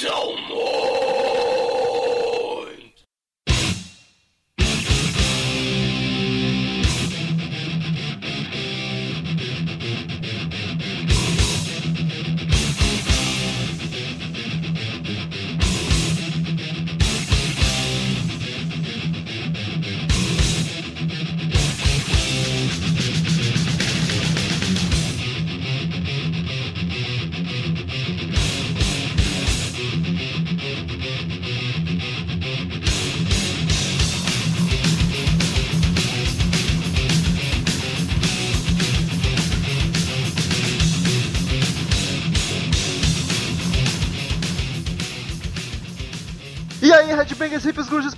E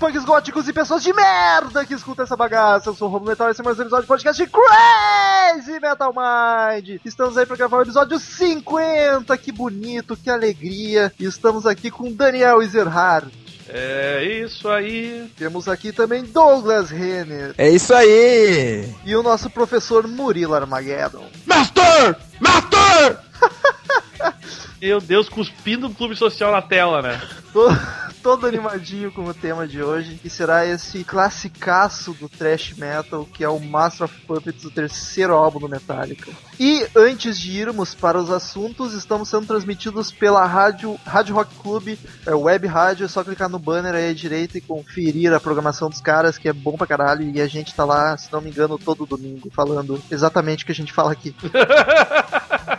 punks, góticos e pessoas de merda que escutam essa bagaça. Eu sou o Robo Metal e esse é mais um episódio do podcast de Crazy Metal Mind. Estamos aí para gravar o episódio 50. Que bonito, que alegria. E estamos aqui com Daniel Ezerhard. É isso aí. Temos aqui também Douglas Renner. É isso aí! E o nosso professor Murilo Armageddon. Master! Master! Meu Deus, cuspindo o clube social na tela, né? Todo, animadinho com o tema de hoje, que será esse classicaço do thrash metal, que é o Master of Puppets, o terceiro álbum do Metallica. E antes de irmos para os assuntos, estamos sendo transmitidos pela rádio, rádio Rock Club, é web rádio, é só clicar no banner aí à direita e conferir a programação dos caras, que é bom pra caralho, e a gente tá lá, se não me engano, todo domingo, falando exatamente o que a gente fala aqui.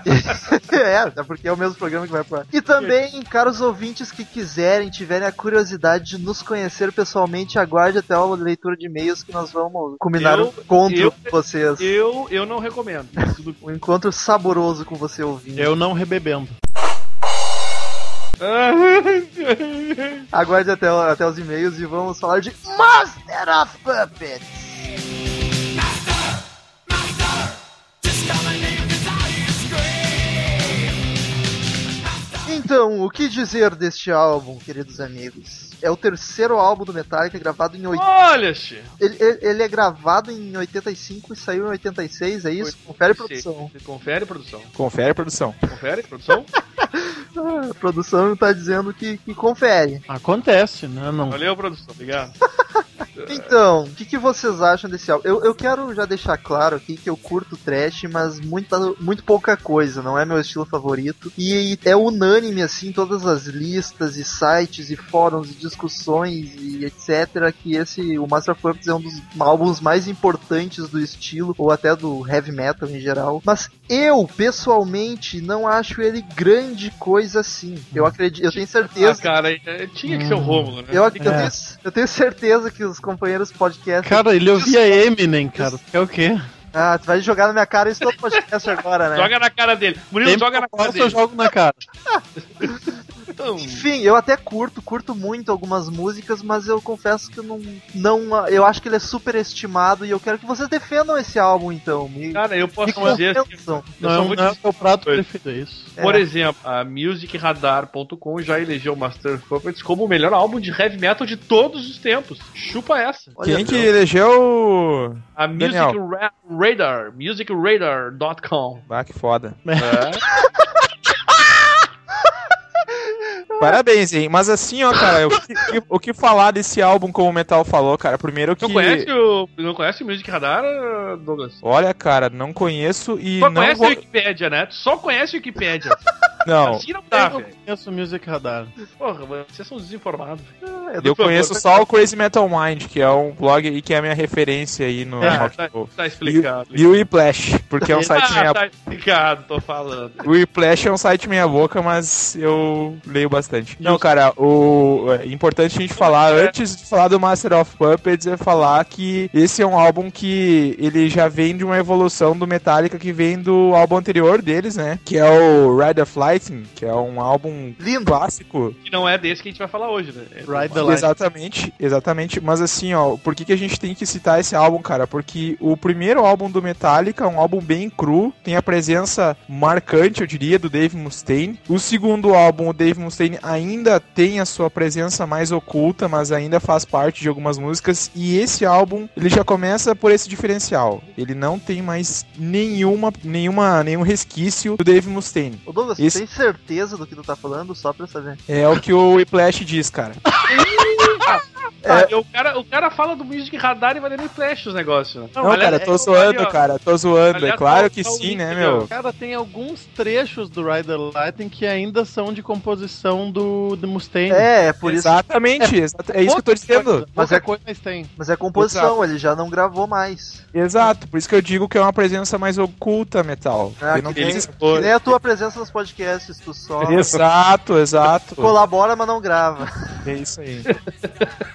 é, porque é o mesmo programa que vai pro ar. E também, caros ouvintes que quiserem, tiverem a curiosidade de nos conhecer pessoalmente, aguarde até a leitura de e-mails que nós vamos combinar Eu- um encontro eu- com vocês. Eu, eu não recomendo. Um encontro saboroso com você ouvindo. Eu não rebebendo. Aguarde até, até os e-mails e vamos falar de Master of Puppets. Então, o que dizer deste álbum, queridos amigos? É o terceiro álbum do Metallica gravado em 80. Olha. Ele, ele- ele é gravado em 85 e saiu em 86, é isso? Confere produção. Confere, produção. Confere, produção. Confere, produção. Ah, a produção tá dizendo que, que confere. Acontece, né? Não. Valeu, produção. Obrigado. Então, o que, que vocês acham desse álbum? Eu, eu quero já deixar claro aqui que eu curto trash, mas muita, muito pouca coisa, não é meu estilo favorito. E é unânime, assim, todas as listas e sites e fóruns e discussões e etc. que esse, o Master of Puppets é um dos álbuns mais importantes do estilo, ou até do heavy metal em geral. Mas eu, pessoalmente, não acho ele grande coisa assim. Eu acredito, eu tenho Ah, certeza. cara, é- tinha que ser o Rômulo, né? Eu, eu, É. tenho, eu tenho certeza que os companheiros podcast. Cara, ele ouvia Eminem, cara. É o quê? Ah, tu vai jogar na minha cara isso todo podcast agora, né? Joga na cara dele. Murilo, Sempre joga na cara posso, eu dele. jogo na cara. Então, Enfim, eu até curto, curto muito algumas músicas, mas eu confesso que eu não, não. Eu acho que ele é super estimado e eu quero que vocês defendam esse álbum, então. Me, cara, eu posso dizer assim, eu Não, só é não é o prato preferido, é isso. Por É. exemplo, a musicradar.com já elegeu Master of Puppets como o melhor álbum de heavy metal de todos os tempos. Chupa essa. Olha Quem que elegeu. A. Music Ra- Radar, musicradar.com. Ah, que foda. É. Parabéns, hein? Mas assim, ó, cara, o que, o que falar desse álbum, como o Metal falou, cara? Primeiro que. Não conhece o, não conhece o Music Radar, Douglas? Olha, cara, não conheço e Só não conhece vou. a Wikipédia, né? Tu só conhece a Wikipédia. Não, Assim não dá, Eu velho. conheço o Music Radar. Porra, vocês são desinformados. É do- eu conheço só o Crazy Metal Mind, que é um blog aí que é a minha referência aí no Ah, rock tá, tá explicado. E o Whiplash, porque é um site meia ah, tá explicado, tô falando. O Whiplash é um site meia boca, mas eu leio bastante. Não, cara, o é importante a gente falar, É. antes de falar do Master of Puppets, é falar que esse é um álbum que ele já vem de uma evolução do Metallica que vem do álbum anterior deles, né? Que é o Ride of Lightning, que é um álbum Lindo. clássico. Que não é desse que a gente vai falar hoje, né? É Ride the Light. Exatamente, exatamente. Mas assim, ó, por que, que a gente tem que citar esse álbum, cara? Porque o primeiro álbum do Metallica é um álbum bem cru, tem a presença marcante, eu diria, do Dave Mustaine. O segundo álbum, o Dave Mustaine ainda tem a sua presença mais oculta, mas ainda faz parte de algumas músicas. E esse álbum, ele já começa por esse diferencial. Ele não tem mais nenhuma, nenhuma, nenhum resquício do Dave Mustaine. Ô Douglas, Esse- tem certeza do que tu tá falando, só pra saber. É o que o Whiplash diz, cara. Ah, o, cara, o cara fala do Music Radar e vai nem flash os negócios. Né? Não, cara, tô zoando, cara, tô zoando. É claro tá- que tá o sim, link né, meu? Cara, tem alguns trechos do Rider Lightning que ainda são de composição do, do Mustaine. É, é por isso. Exatamente, exato, é isso que eu tô dizendo. Mas é- é coisa, mas tem. Mas é composição, ele já não gravou mais. Exato, por isso que eu digo que é uma presença mais oculta, Metal. Ele não que tem nem-. Que nem a tua presença nos podcasts, tu só Exato, exato. colabora, mas não grava. É isso aí.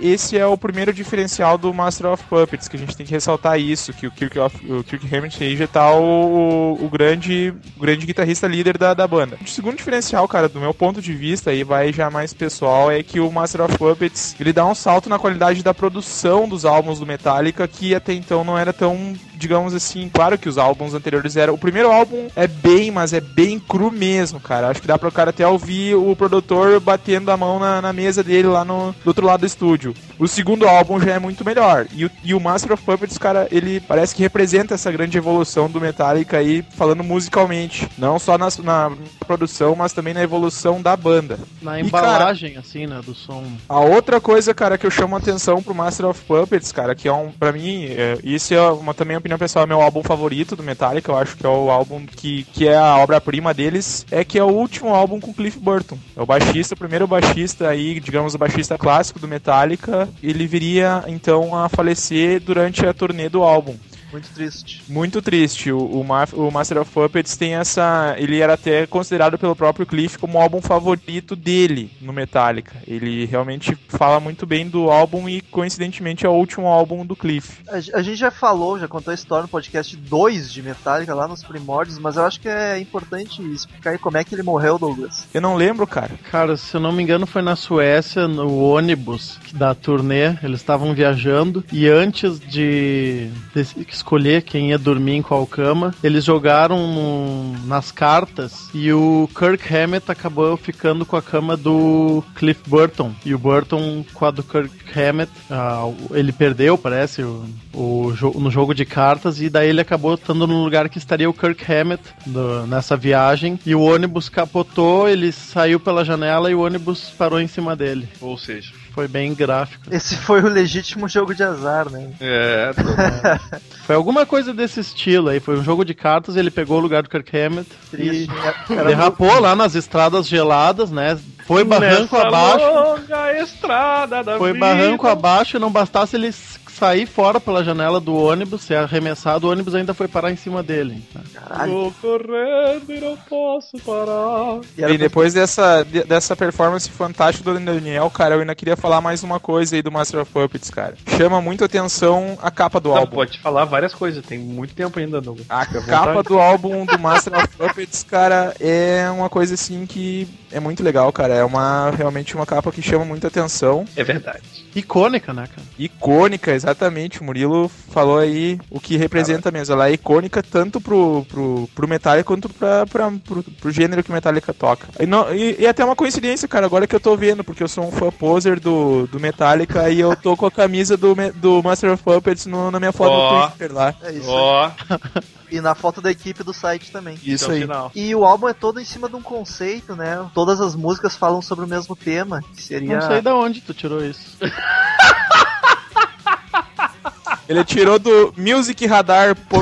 Esse é o primeiro diferencial do Master of Puppets, que a gente tem que ressaltar isso, que o Kirk, of- o Kirk Hammett aí já tá o, o grande, o grande guitarrista líder da, da banda. O segundo diferencial, cara, do meu ponto de vista, aí vai já mais pessoal, é que o Master of Puppets, ele dá um salto na qualidade da produção dos álbuns do Metallica, que até então não era tão, digamos assim, claro que os álbuns anteriores eram... O primeiro álbum é bem, mas é bem cru mesmo, cara. Acho que dá pro cara até ouvir o produtor batendo a mão na, na mesa dele lá no do outro lado do estúdio. O segundo álbum já é muito melhor. E o, e o Master of Puppets, cara, ele parece que representa essa grande evolução do Metallica aí, falando musicalmente. Não só na, na produção, mas também na evolução da banda. Na E, embalagem, assim, né, do som. A outra coisa, cara, que eu chamo a atenção pro Master of Puppets, cara, que é um, pra mim, é, isso é uma também opinião pessoal, é meu álbum favorito do Metallica, eu acho que é o álbum que, que é a obra-prima deles, é que é o último álbum com Cliff Burton. É o baixista, o primeiro baixista aí, digamos, o baixista clássico do Metallica, ele viria, então, a falecer durante a turnê do álbum. Muito triste. Muito triste. O, o, Ma- o Master of Puppets tem essa. Ele era até considerado pelo próprio Cliff como o álbum favorito dele no Metallica. Ele realmente fala muito bem do álbum e, coincidentemente, é o último álbum do Cliff. A, a gente já falou, já contou a história no podcast 2 de Metallica lá nos primórdios, mas eu acho que é importante explicar aí como é que ele morreu, Douglas. Eu não lembro, cara. Cara, se eu não me engano, foi na Suécia, no ônibus da turnê. Eles estavam viajando e antes de, de escolher quem ia dormir em qual cama, eles jogaram no- nas cartas e o Kirk Hammett acabou ficando com a cama do Cliff Burton. E o Burton com a do Kirk Hammett, ah, ele perdeu, parece, o, o no jogo de cartas e daí ele acabou estando no lugar que estaria o Kirk Hammett do- nessa viagem e o ônibus capotou, ele saiu pela janela e o ônibus parou em cima dele. Ou seja, Foi bem gráfico. Esse foi o legítimo jogo de azar, né? é. Foi alguma coisa desse estilo aí. Foi um jogo de cartas, ele pegou o lugar do Kirk Hammett Triste. e Era derrapou lá nas estradas geladas, né? Foi barranco Nessa abaixo. longa estrada da Foi vida. barranco abaixo e não bastasse ele s- sair fora pela janela do ônibus, ser arremessado, o ônibus ainda foi parar em cima dele. né? Caralho. Vou correndo e não posso parar. E E depois dessa, de- dessa performance fantástica do Daniel, cara, eu ainda queria falar mais uma coisa aí do Master of Puppets, cara. Chama muito atenção a capa do Não, álbum. pode falar várias coisas, tem muito tempo ainda, Douglas. A capa do álbum do Master of Puppets, cara, é uma coisa assim que é muito legal, cara. É uma realmente uma capa que chama muita atenção. É verdade. Icônica, né, cara? Icônica, exatamente. O Murilo falou aí o que representa mesmo. Ela é icônica tanto pro, pro, pro Metallica quanto pra, pra, pro, pro gênero que o Metallica toca. E, não, e, e até uma coincidência, cara, agora que eu tô vendo, porque eu sou um fã poser do, do Metallica e eu tô com a camisa do, do Master of Puppets no- na minha foto Ó. no Twitter lá. É isso. Ó, E na foto da equipe do site também. Isso é o aí. final. E o álbum é todo em cima de um conceito, né? Todas as músicas falam sobre o mesmo tema, que seria Não sei da onde tu tirou isso. Ele tirou do musicradar.com.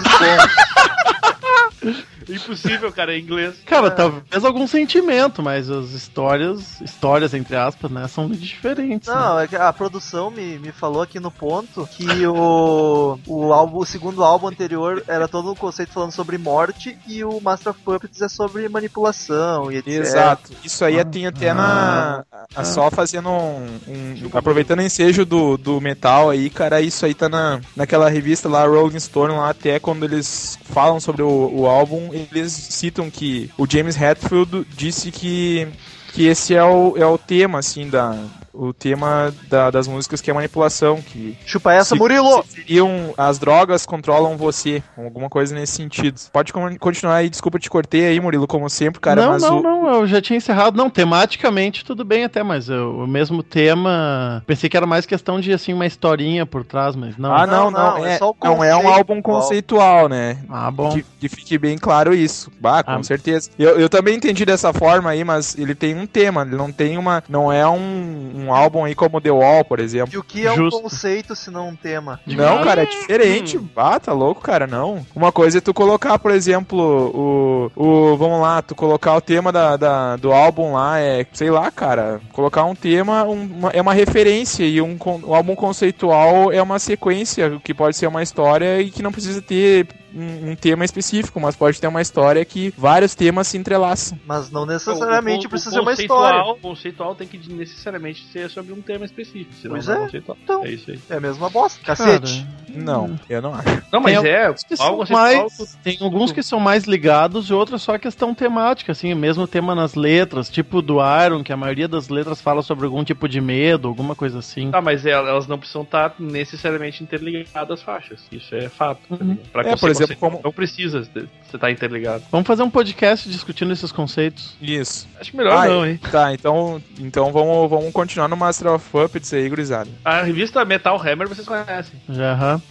Impossível, cara, em inglês. Cara, talvez algum sentimento, mas as histórias, histórias entre aspas, né, são diferentes. né? Não, é que a produção me, me falou aqui no ponto que o, o, álbum, o segundo álbum anterior era todo um conceito falando sobre morte e o Master of Puppets é sobre manipulação e etc. Exato. Isso aí tem até na. a- Só fazendo um. um- aproveitando o ensejo do, do metal aí, cara, isso aí tá na, naquela revista lá, Rolling Stone, lá até quando eles falam sobre o, o álbum, eles citam que o James Hetfield disse que. Que esse é o, é o tema, assim, da, o tema da- das músicas que é manipulação, que Chupa essa, se- Murilo! se seriam as drogas controlam você, alguma coisa nesse sentido. Pode con- continuar aí, desculpa te cortei aí, Murilo, como sempre, cara, não, mas não, o, não, eu já tinha encerrado. Não, tematicamente tudo bem até, mas eu- o mesmo tema. Pensei que era mais questão de assim uma historinha por trás, mas não. Ah, não, Não, não, não, é é, só o não é um álbum conceitual, né? Ah, bom. Que, que fique bem claro isso. Bah, com Ah. certeza. Eu, eu também entendi dessa forma aí, mas ele tem um tema, ele não tem uma. Não é um, um álbum aí como The Wall, por exemplo. E o que é Justo. um conceito se não um tema? Não, cara, é diferente. Ah, tá louco, cara, não. Uma coisa é tu colocar, por exemplo, o. o vamos lá, tu colocar o tema da, da- do álbum lá, é, sei lá, cara, colocar um tema um- uma- é uma referência e um, um álbum conceitual é uma sequência que pode ser uma história e que não precisa ter um, um tema específico, mas pode ter uma história que vários temas se entrelaçam. Mas não O- necessariamente o- precisa o ser uma história. O conceitual tem que necessariamente ser sobre um tema específico. Senão Pois não é, conceitual. então. É isso aí. É a mesma bosta. Cacete. Não, eu não acho. Não, mas Tem é. alguns que são Algo mais, tem alguns que são mais ligados e outros só questão temática, assim, mesmo tema nas letras, tipo do Iron, que a maioria das letras fala sobre algum tipo de medo, alguma coisa assim. Tá, mas el- elas não precisam estar necessariamente interligadas às faixas. Isso é fato. tá Uhum. Pra É, que por você exemplo, como- Não precisa de- você estar interligado. Vamos fazer um podcast discutindo esses conceitos. Isso. Acho melhor Ah, não, hein? Tá, então, então vamos, vamos continuar no Master of Puppets aí, gurizada. A revista Metal Hammer vocês conhecem. Já, aham.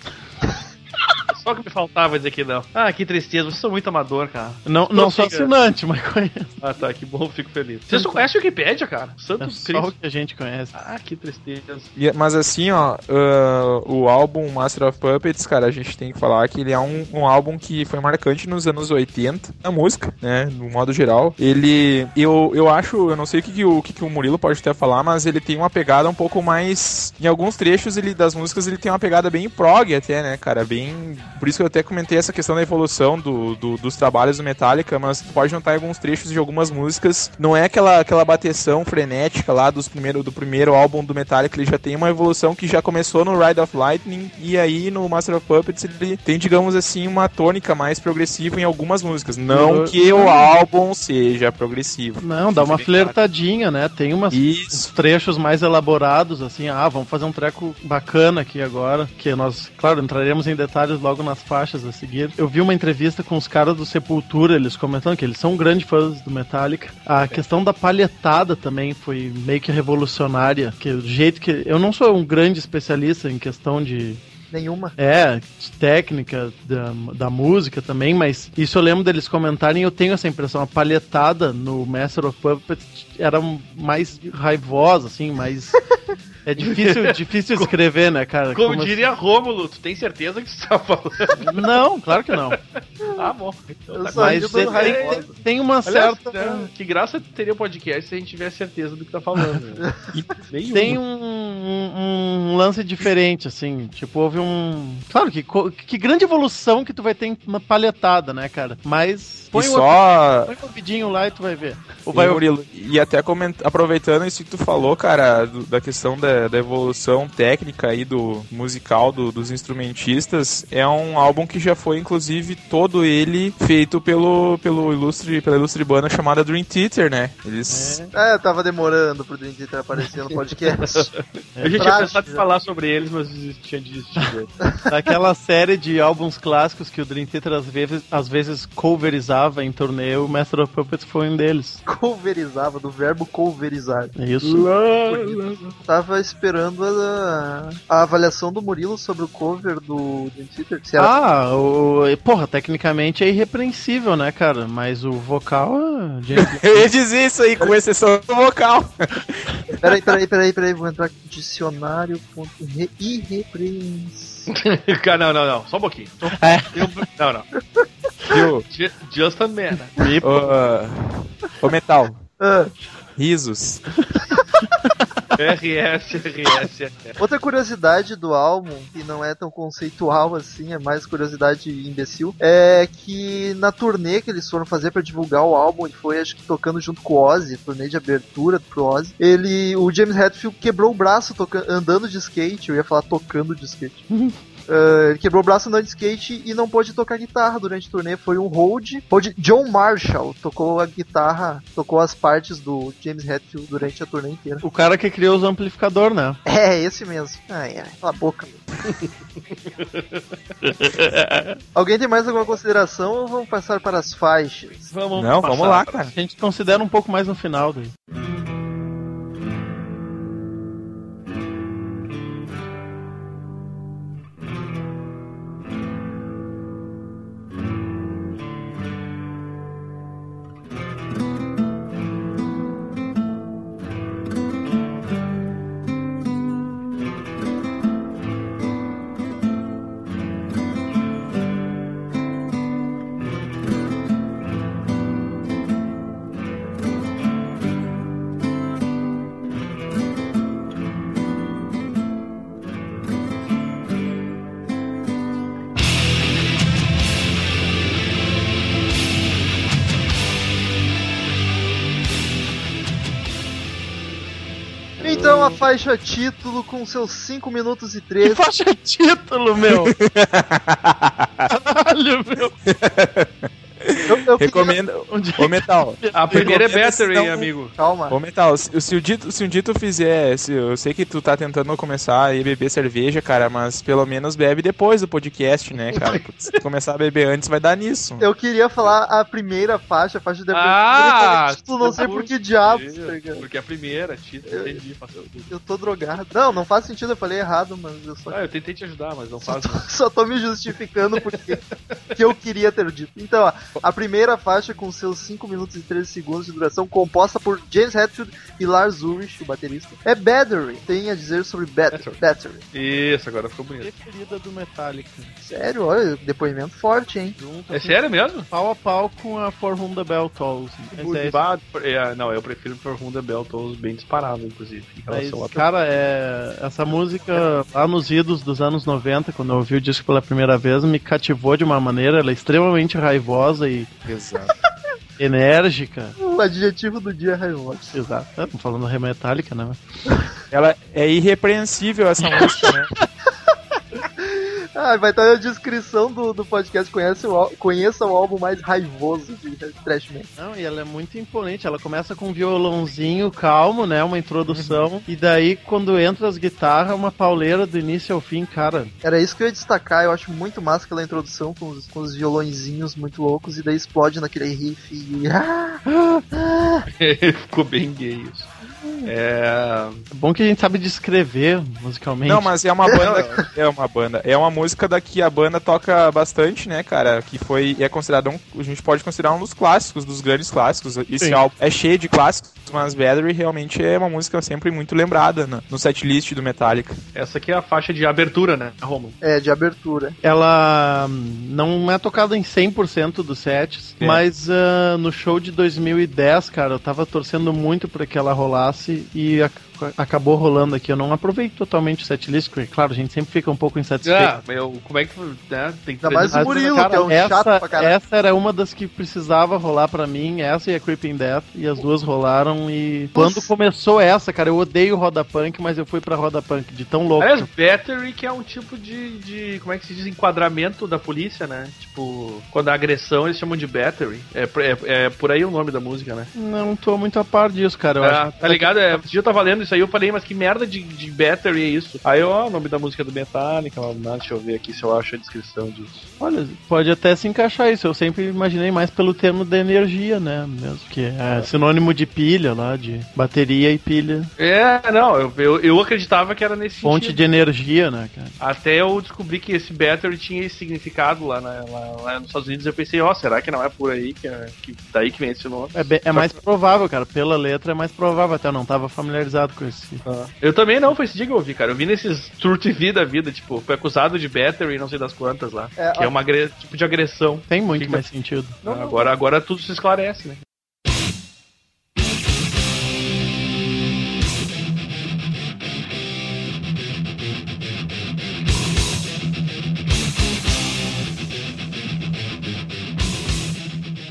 Só que me faltava dizer que não. Ah, que tristeza, vocês são muito amador, cara. Não, não sou assinante, mas conheço. Ah, tá, que bom, fico feliz. Vocês não conhecem o Wikipedia, cara? É Santo só o Cristo. que a gente conhece. Ah, que tristeza. E- Mas assim, ó, ah, o álbum Master of Puppets, cara, a gente tem que falar que ele é um, um álbum que foi marcante nos anos 80, na música, né, no modo geral. Ele, eu, eu acho, eu não sei o que, que, o, o que, que o Murilo pode até falar, mas ele tem uma pegada um pouco mais, em alguns trechos ele, das músicas ele tem uma pegada bem prog até, né, cara, bem, por isso que eu até comentei essa questão da evolução do, do- dos trabalhos do Metallica, mas tu pode notar alguns trechos de algumas músicas, não é aquela, aquela bateção frenética lá dos primeiro, do primeiro álbum do Metallica, ele já tem uma evolução que já começou no Ride of Lightning e aí no Master of Puppets ele tem, digamos assim, uma tônica mais progressiva em algumas músicas. Não Eu- que o álbum seja progressivo. Não, dá uma flertadinha, né? Tem umas, Isso. trechos mais elaborados, assim, ah, vamos fazer um treco bacana aqui agora, que nós, claro, entraremos em detalhes logo nas faixas a seguir. Eu vi uma entrevista com os caras do Sepultura, eles comentando que eles são grandes fãs do Metallica. A questão da palhetada também foi meio que revolucionária, que o jeito que... Eu não sou um grande especialista em questão de Nenhuma. é, técnica da, da música também, mas isso eu lembro deles comentarem eu tenho essa impressão. A palhetada no Master of Puppets era mais raivosa, assim, mais. É difícil, difícil escrever, né, cara? Como, assim? diria Rômulo, tu tem certeza que você tá falando? Não, claro que não. ah, bom. Então, tá. Mas tem, tem- tem uma Aliás, certa. né, que graça teria o podcast se a gente tivesse certeza do que tá falando. né? Tem um, um- um lance diferente, assim. Tipo, houve um. Claro que, que grande evolução que tu vai ter uma palhetada, né, cara? Mas. E o só, Põe um vidinho lá e tu vai ver. Ou E, vai Murilo, e até coment... aproveitando isso que tu falou, cara, do- da questão da, da evolução técnica aí do musical do- dos instrumentistas, é um álbum que já foi, inclusive, todo ele feito pelo, pelo ilustre, pela ilustre banda chamada Dream Theater, né? Eles... É, tava demorando pro Dream Theater aparecer no podcast. Eu já tinha pensado em falar sobre eles, mas tinha desistido. Daquela série de álbuns clássicos que o Dream Theater às vezes, às vezes coverizava em turnê, o Master of Puppets foi um deles. Coverizava, do verbo coverizar. É isso. Tava esperando a, a avaliação do Murilo sobre o cover do Dream Theater. Se era Ah, o, porra, tecnicamente é irrepreensível, né, cara? Mas o vocal é. gente- Eu ia dizer isso aí, com exceção do vocal. Peraí, peraí, peraí, peraí, vou entrar aqui. Dicionário. re- Irrepreensível. Não, não, não, só um pouquinho. É. Eu- não, não. Just a man. Ô, Metal, Ah, risos. RS, RS, RS. outra curiosidade do álbum, que não é tão conceitual assim, é mais curiosidade imbecil, é que na turnê que eles foram fazer pra divulgar o álbum, ele foi acho que tocando junto com o Ozzy, turnê de abertura pro Ozzy, ele, o James Hetfield quebrou o braço andando de skate, eu ia falar tocando de skate. Uh, ele quebrou o braço andando de skate e não pôde tocar guitarra durante o turnê. Foi um hold. hold. John Marshall tocou a guitarra, tocou as partes do James Hetfield durante a turnê inteira. O cara que criou os amplificadores, né? É, esse mesmo. Ai, ai, cala a boca. Alguém tem mais alguma consideração ou vamos passar para as faixas? Vamos Não, vamos lá, cara. A gente considera um pouco mais no final daí. Então a faixa título com seus 5 minutos e Que 13. faixa título, meu! Caralho, meu! Eu, eu Recomendo. Ô, Metal. A primeira é Battery, não- hein, amigo. Calma. Ô, Metal, se, se o dito, se um dia tu fizer, se, eu sei que tu tá tentando começar a ir beber cerveja, cara, mas pelo menos bebe depois do podcast, né, cara? Porque se tu começar a beber antes, vai dar nisso. Eu queria falar a primeira faixa, a faixa de Ah, abertura, e título, não sei por que diabos, tá? Porque a primeira, título, entendi. passou. Eu tô drogado. Não, não faz sentido, eu falei errado, mas eu só, Ah, eu tentei te ajudar, mas não só, faz. tô, só tô me justificando porque que eu queria ter dito. Então, ó, a primeira faixa com seus 5 minutos e 13 segundos de duração, composta por James Hetfield e Lars Ulrich, o baterista, é Battery. Tem a dizer sobre Battery. Battery. Isso, agora ficou bonito. Preferida do Metallica. Sério, olha, depoimento forte, hein? Junto É sério mesmo? pau a pau com a For Whom the Bell Tolls. É, Bah, é, não, eu prefiro por Runda Bell, tô bem disparado, inclusive. Em mas, cara, é, essa música lá nos idos dos anos 90, quando eu ouvi o disco pela primeira vez, me cativou de uma maneira, ela é extremamente raivosa e Exato. enérgica. O adjetivo do dia é raivoso. Exato. Estamos falando Remetálica, né? Ela é irrepreensível essa música, né? Ah, vai estar na descrição do, do podcast. Conhece o, conheça o álbum mais raivoso de Trash Man. Não, e ela é muito imponente. Ela começa com um violãozinho calmo, né? Uma introdução. E daí, quando entra as guitarras, uma pauleira do início ao fim, cara. Era isso que eu ia destacar. Eu acho muito massa aquela introdução com os, com os violõezinhos muito loucos e daí explode naquele riff e. Ficou bem gay isso. É. É bom que a gente sabe descrever musicalmente. Não, mas é uma banda. É uma banda. É uma música da que a banda toca bastante, né, cara? Que foi. É considerado um. A gente pode considerar um dos clássicos, dos grandes clássicos. Esse Sim. álbum é cheio de clássicos, mas Battery realmente é uma música sempre muito lembrada no, no setlist do Metallica. Essa aqui é a faixa de abertura, né, Romulo? É, de abertura. Ela hum, não é tocada em 100% dos sets, É. mas ah, no show de 2010, cara, eu tava torcendo muito pra que ela rolasse e ac- acabou rolando aqui. Eu não aproveito totalmente o setlist, porque, claro, a gente sempre fica um pouco insatisfeito. Ah, meu, como é que. Né, tem Ainda mais o Murilo, cara, que é um essa, chato pra caralho. essa era uma das que precisava rolar pra mim, essa e a Creeping Death, e as duas rolaram. E quando começou essa, cara, eu odeio roda punk, mas eu fui pra roda punk de tão louco. Aliás, Battery que é um tipo de, de. Como é que se diz? Enquadramento da polícia, né? Tipo, quando a agressão eles chamam de Battery. É, é, é por aí o nome da música, né? Não tô muito a par disso, cara. Eu Ah, acho tá ligado? É, esse dia eu tava lendo isso aí, eu falei, mas que merda de, de Battery é isso? Aí, ó, o nome da música do Metallica, lá, deixa eu ver aqui se eu acho a descrição disso. Olha, pode até se encaixar isso. Eu sempre imaginei mais pelo termo da energia, né? Mesmo que é sinônimo de pilha lá, de bateria e pilha. É, não, eu, eu, eu acreditava que era nesse Fonte sentido. de energia, né, cara? Até eu descobri que esse Battery tinha esse significado lá, na- lá, lá nos Estados Unidos. Eu pensei, ó, será que não é por aí que, é, que daí que vem esse nome? É, bem- é mais provável, cara. Pela letra é mais provável. Até eu não tava familiarizado com esse. Eu também não, foi esse dia que eu ouvi, cara. Eu vi nesses Tour TV da vida, tipo, foi acusado de Battery, não sei das quantas lá. É, que é uma agre- tipo de agressão. Tem muito Fica- mais sentido. agora, agora tudo se esclarece, né?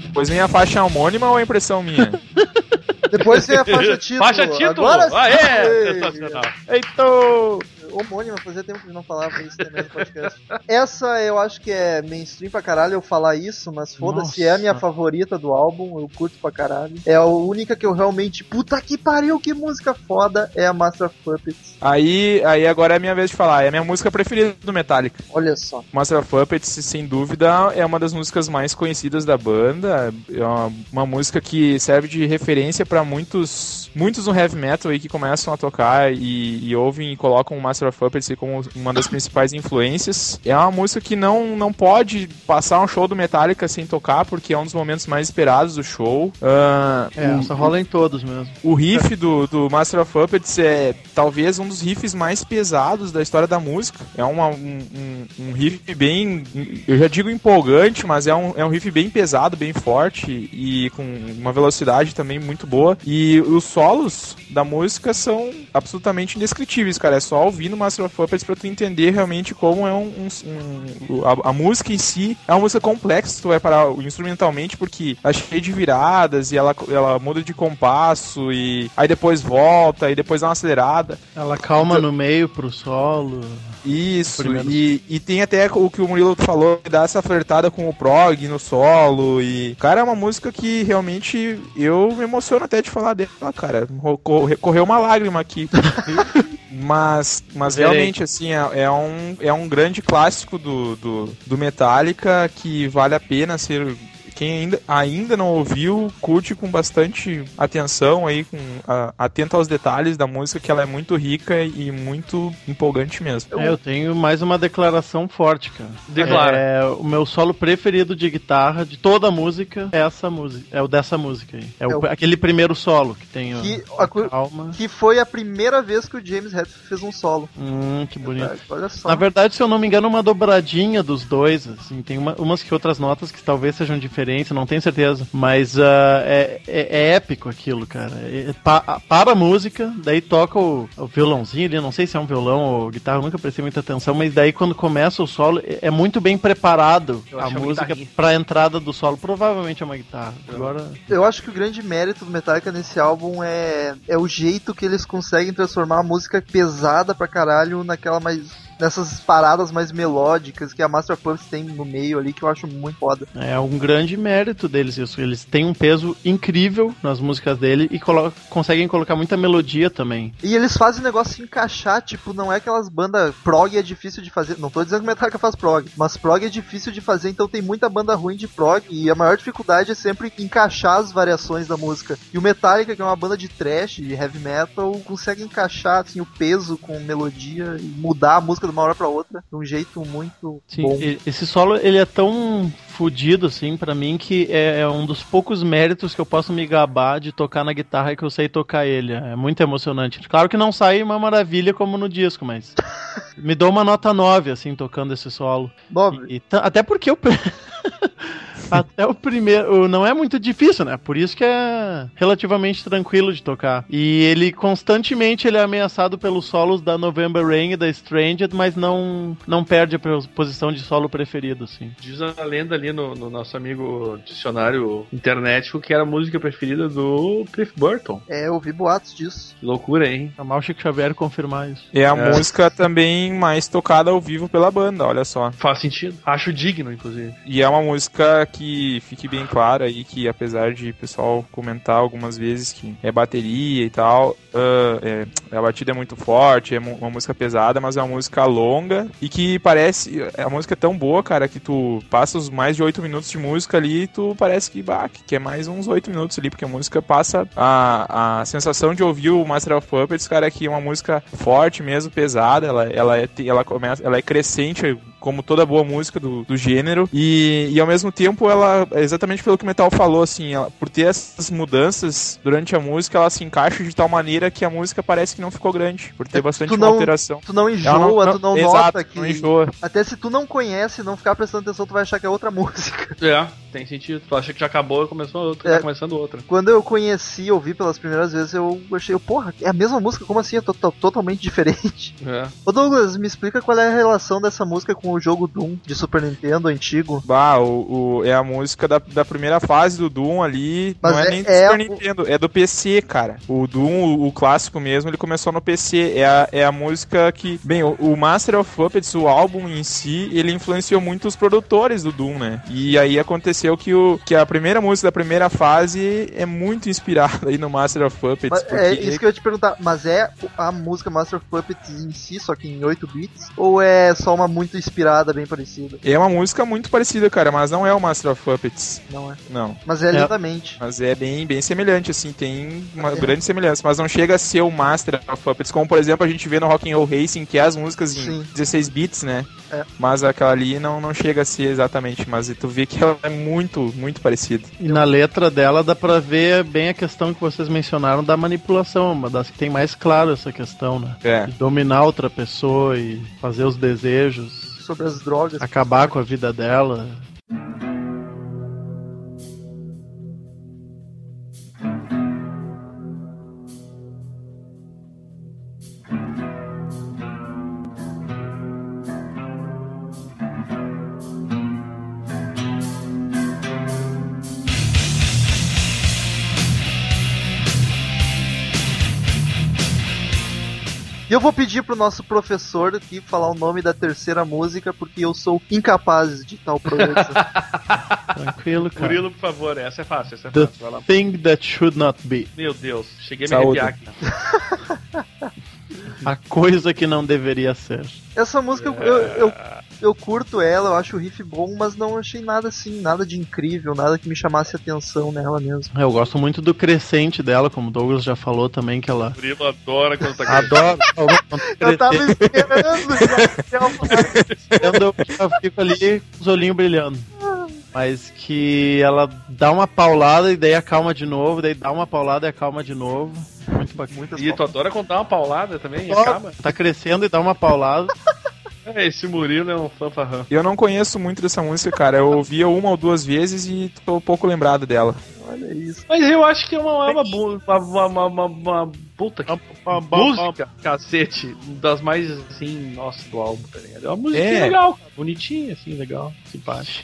Depois vem a faixa homônima ou a impressão minha? Depois tem a faixa título. Faixa título! Agora sim. Aê! Sensacional. Eita! Homônima, fazia tempo que não falava isso também no podcast. Essa eu acho que é mainstream pra caralho eu falar isso, mas foda-se, é a minha favorita do álbum, eu curto pra caralho. É a única que eu realmente, puta que pariu, que música foda, é a Master of Puppets. Aí, aí agora é a minha vez de falar, é a minha música preferida do Metallica. Olha só. Master of Puppets, sem dúvida, é uma das músicas mais conhecidas da banda. É uma, uma música que serve de referência pra muitos muitos no heavy metal aí que começam a tocar e, e ouvem e colocam o Master of Puppets como uma das principais influências. É uma música que não, não pode passar um show do Metallica sem tocar, porque é um dos momentos mais esperados do show. Uh, é, o, só rola em todos mesmo. O riff do, do Master of Puppets é talvez um dos riffs mais pesados da história da música. É uma, um, um, um riff bem, eu já digo empolgante, mas é um, é um riff bem pesado, bem forte e com uma velocidade também muito boa. E o solos da música são absolutamente indescritíveis, cara. É só ouvir no Master of Puppets pra tu entender realmente como é um. um, um a, a, música em si é uma música complexa, tu vai parar instrumentalmente, porque é cheia de viradas e ela, ela muda de compasso e aí depois volta e depois dá uma acelerada. Ela calma então, no meio pro solo. Isso, e, e tem até o que o Murilo falou, dá essa flertada com o prog no solo. E, cara, é uma música que realmente eu me emociono até de falar dela, cara. Correu uma lágrima aqui. mas mas realmente, assim, é, é, um, é um grande clássico do, do, do Metallica que vale a pena ser quem ainda, ainda não ouviu, curte com bastante atenção aí, com, a, atento aos detalhes da música, que ela é muito rica e muito empolgante mesmo. É, eu tenho mais uma declaração forte, cara. Declara. É, o meu solo preferido de guitarra de toda a música é essa música, é o dessa música aí. É, é o, aquele primeiro solo que tem que, a, calma. Que foi a primeira vez que o James Hetfield fez um solo. Hum, que bonito. Verdade, olha só. Na verdade, se eu não me engano, uma dobradinha dos dois, assim, tem uma, umas que outras notas que talvez sejam diferentes não tenho certeza. Mas uh, é, é, é, épico aquilo, cara. É, pa, para a música, daí toca o, o, violãozinho ali, não sei se é um violão ou guitarra, nunca prestei muita atenção, mas daí quando começa o solo, é, é muito bem preparado a música para a entrada do solo. Provavelmente é uma guitarra. Agora... Eu acho que o grande mérito do Metallica nesse álbum é, é o jeito que eles conseguem transformar a música pesada pra caralho naquela mais nessas paradas mais melódicas que a Master Puppets tem no meio ali, que eu acho muito foda. É um grande mérito deles isso. Eles têm um peso incrível nas músicas dele e colo conseguem colocar muita melodia também. E eles fazem o negócio se encaixar, tipo, não é aquelas bandas prog é difícil de fazer. Não tô dizendo que Metallica faz prog, mas prog é difícil de fazer, então tem muita banda ruim de prog e a maior dificuldade é sempre encaixar as variações da música. E o Metallica, que é uma banda de trash, de heavy metal, consegue encaixar assim o peso com melodia e mudar a música de uma hora para outra de um jeito muito Sim, bom. Esse solo ele é tão fudido assim para mim que é, é, um dos poucos méritos que eu posso me gabar de tocar na guitarra e que eu sei tocar ele. É muito emocionante. Claro que não sai uma maravilha como no disco, mas me dou uma nota 9 assim tocando esse solo. 9. E, e até porque eu Até o primeiro. Não é muito difícil, né? Por isso que é relativamente tranquilo de tocar. E ele constantemente ele é ameaçado pelos solos da November Rain e da Stranged, mas não, não perde a posição de solo preferido, assim. Diz a lenda ali no, no nosso amigo dicionário internet que era a música preferida do Cliff Burton. É, eu ouvi boatos disso. Que loucura, hein? A mal Chico Xavier confirmar isso. É a é. música também mais tocada ao vivo pela banda, olha só. Faz sentido. Acho digno, inclusive. E é uma música que que fique bem claro aí que apesar de o pessoal comentar algumas vezes que é bateria e tal, uh, é, a batida é muito forte, é uma música pesada, mas é uma música longa e que parece. A música é tão boa, cara, que tu passa os mais de 8 minutos de música ali tu parece que, bah, que é mais uns 8 minutos ali, porque a música passa a, a sensação de ouvir o Master of Puppets, cara, que é uma música forte mesmo, pesada, ela, ela, é, ela, começa, ela é crescente como toda boa música do, do gênero, e, e ao mesmo tempo ela, exatamente pelo que o Metal falou, assim, ela, por ter essas mudanças durante a música, ela se encaixa de tal maneira que a música parece que não ficou grande, por ter é, bastante não, alteração. Tu não enjoa, não, não, tu não exato, nota que. Não enjoa. Até se tu não conhece, não ficar prestando atenção, tu vai achar que é outra música. É. tem sentido. Tu acha que já acabou e começou outra, É. tá começando outra. Quando eu conheci, ouvi pelas primeiras vezes, eu achei, porra, é a mesma música? Como assim? É to- to- totalmente diferente. É. Ô Douglas, me explica qual é a relação dessa música com o jogo Doom de Super Nintendo antigo. Bah, o, o- é a música da, da primeira fase do Doom ali. Mas não é, é- nem do é Super o- Nintendo, é do PC, cara. O Doom, o, o clássico mesmo, ele começou no PC. É a, é a música que. Bem, o, o Master of Puppets, o álbum em si, ele influenciou muito os produtores do Doom, né? E aí aconteceu que, o, que a primeira música da primeira fase é muito inspirada aí no Master of Puppets. Mas porque é isso que eu ia te perguntar, mas é a música Master of Puppets em si, só que em 8 bits? Ou é só uma muito inspirada, bem parecida? é uma música muito parecida, cara, mas não é o Master of Puppets. Não é. Não. Mas é, É. lindamente. Mas é bem, bem semelhante, assim, tem uma É. grande semelhança, mas não chega a ser o Master of Puppets, como por exemplo a gente vê no Rock'n'Roll Racing, que é as músicas em Sim. 16 bits, né? É. Mas aquela ali não, não chega a ser exatamente, mas tu vê que ela é muito, muito parecida. E na letra dela dá pra ver bem a questão que vocês mencionaram da manipulação, uma das que tem mais claro essa questão, né? É. De dominar outra pessoa e fazer os desejos, Sobre as drogas. acabar com a vida dela. Vou pedir pro nosso professor aqui falar o nome da terceira música, porque eu sou incapaz de tal proeza. Tranquilo, cara. Murilo, por favor, essa é fácil, essa é The fácil. Vai lá. thing that should not be. Meu Deus, cheguei a me Saúde. arrepiar aqui. A coisa que não deveria ser. Essa música eu, eu, eu, eu curto ela, eu acho o riff bom, mas não achei nada assim, nada de incrível, nada que me chamasse atenção nela mesmo. Eu gosto muito do crescente dela, como o Douglas já falou também, que ela adora quando tá adora. Eu tava esperando já, Quando eu eu fico ali com os olhinhos brilhando. Mas que ela dá uma paulada e daí acalma de novo, daí dá uma paulada e acalma de novo. Muito bacana. E tu adora contar uma paulada também? Só Acaba. Tá crescendo e dá uma paulada. É, esse Murilo é um fanfarrão. Eu não conheço muito dessa música, cara. Eu ouvia uma ou duas vezes e tô pouco lembrado dela. Olha isso. Mas eu acho que é uma, é uma, uma, uma, uma, uma, uma puta que música, cacete, das mais assim, nossa, do álbum, tá ligado? É uma música É. legal, cara, bonitinha, assim, legal, simpática.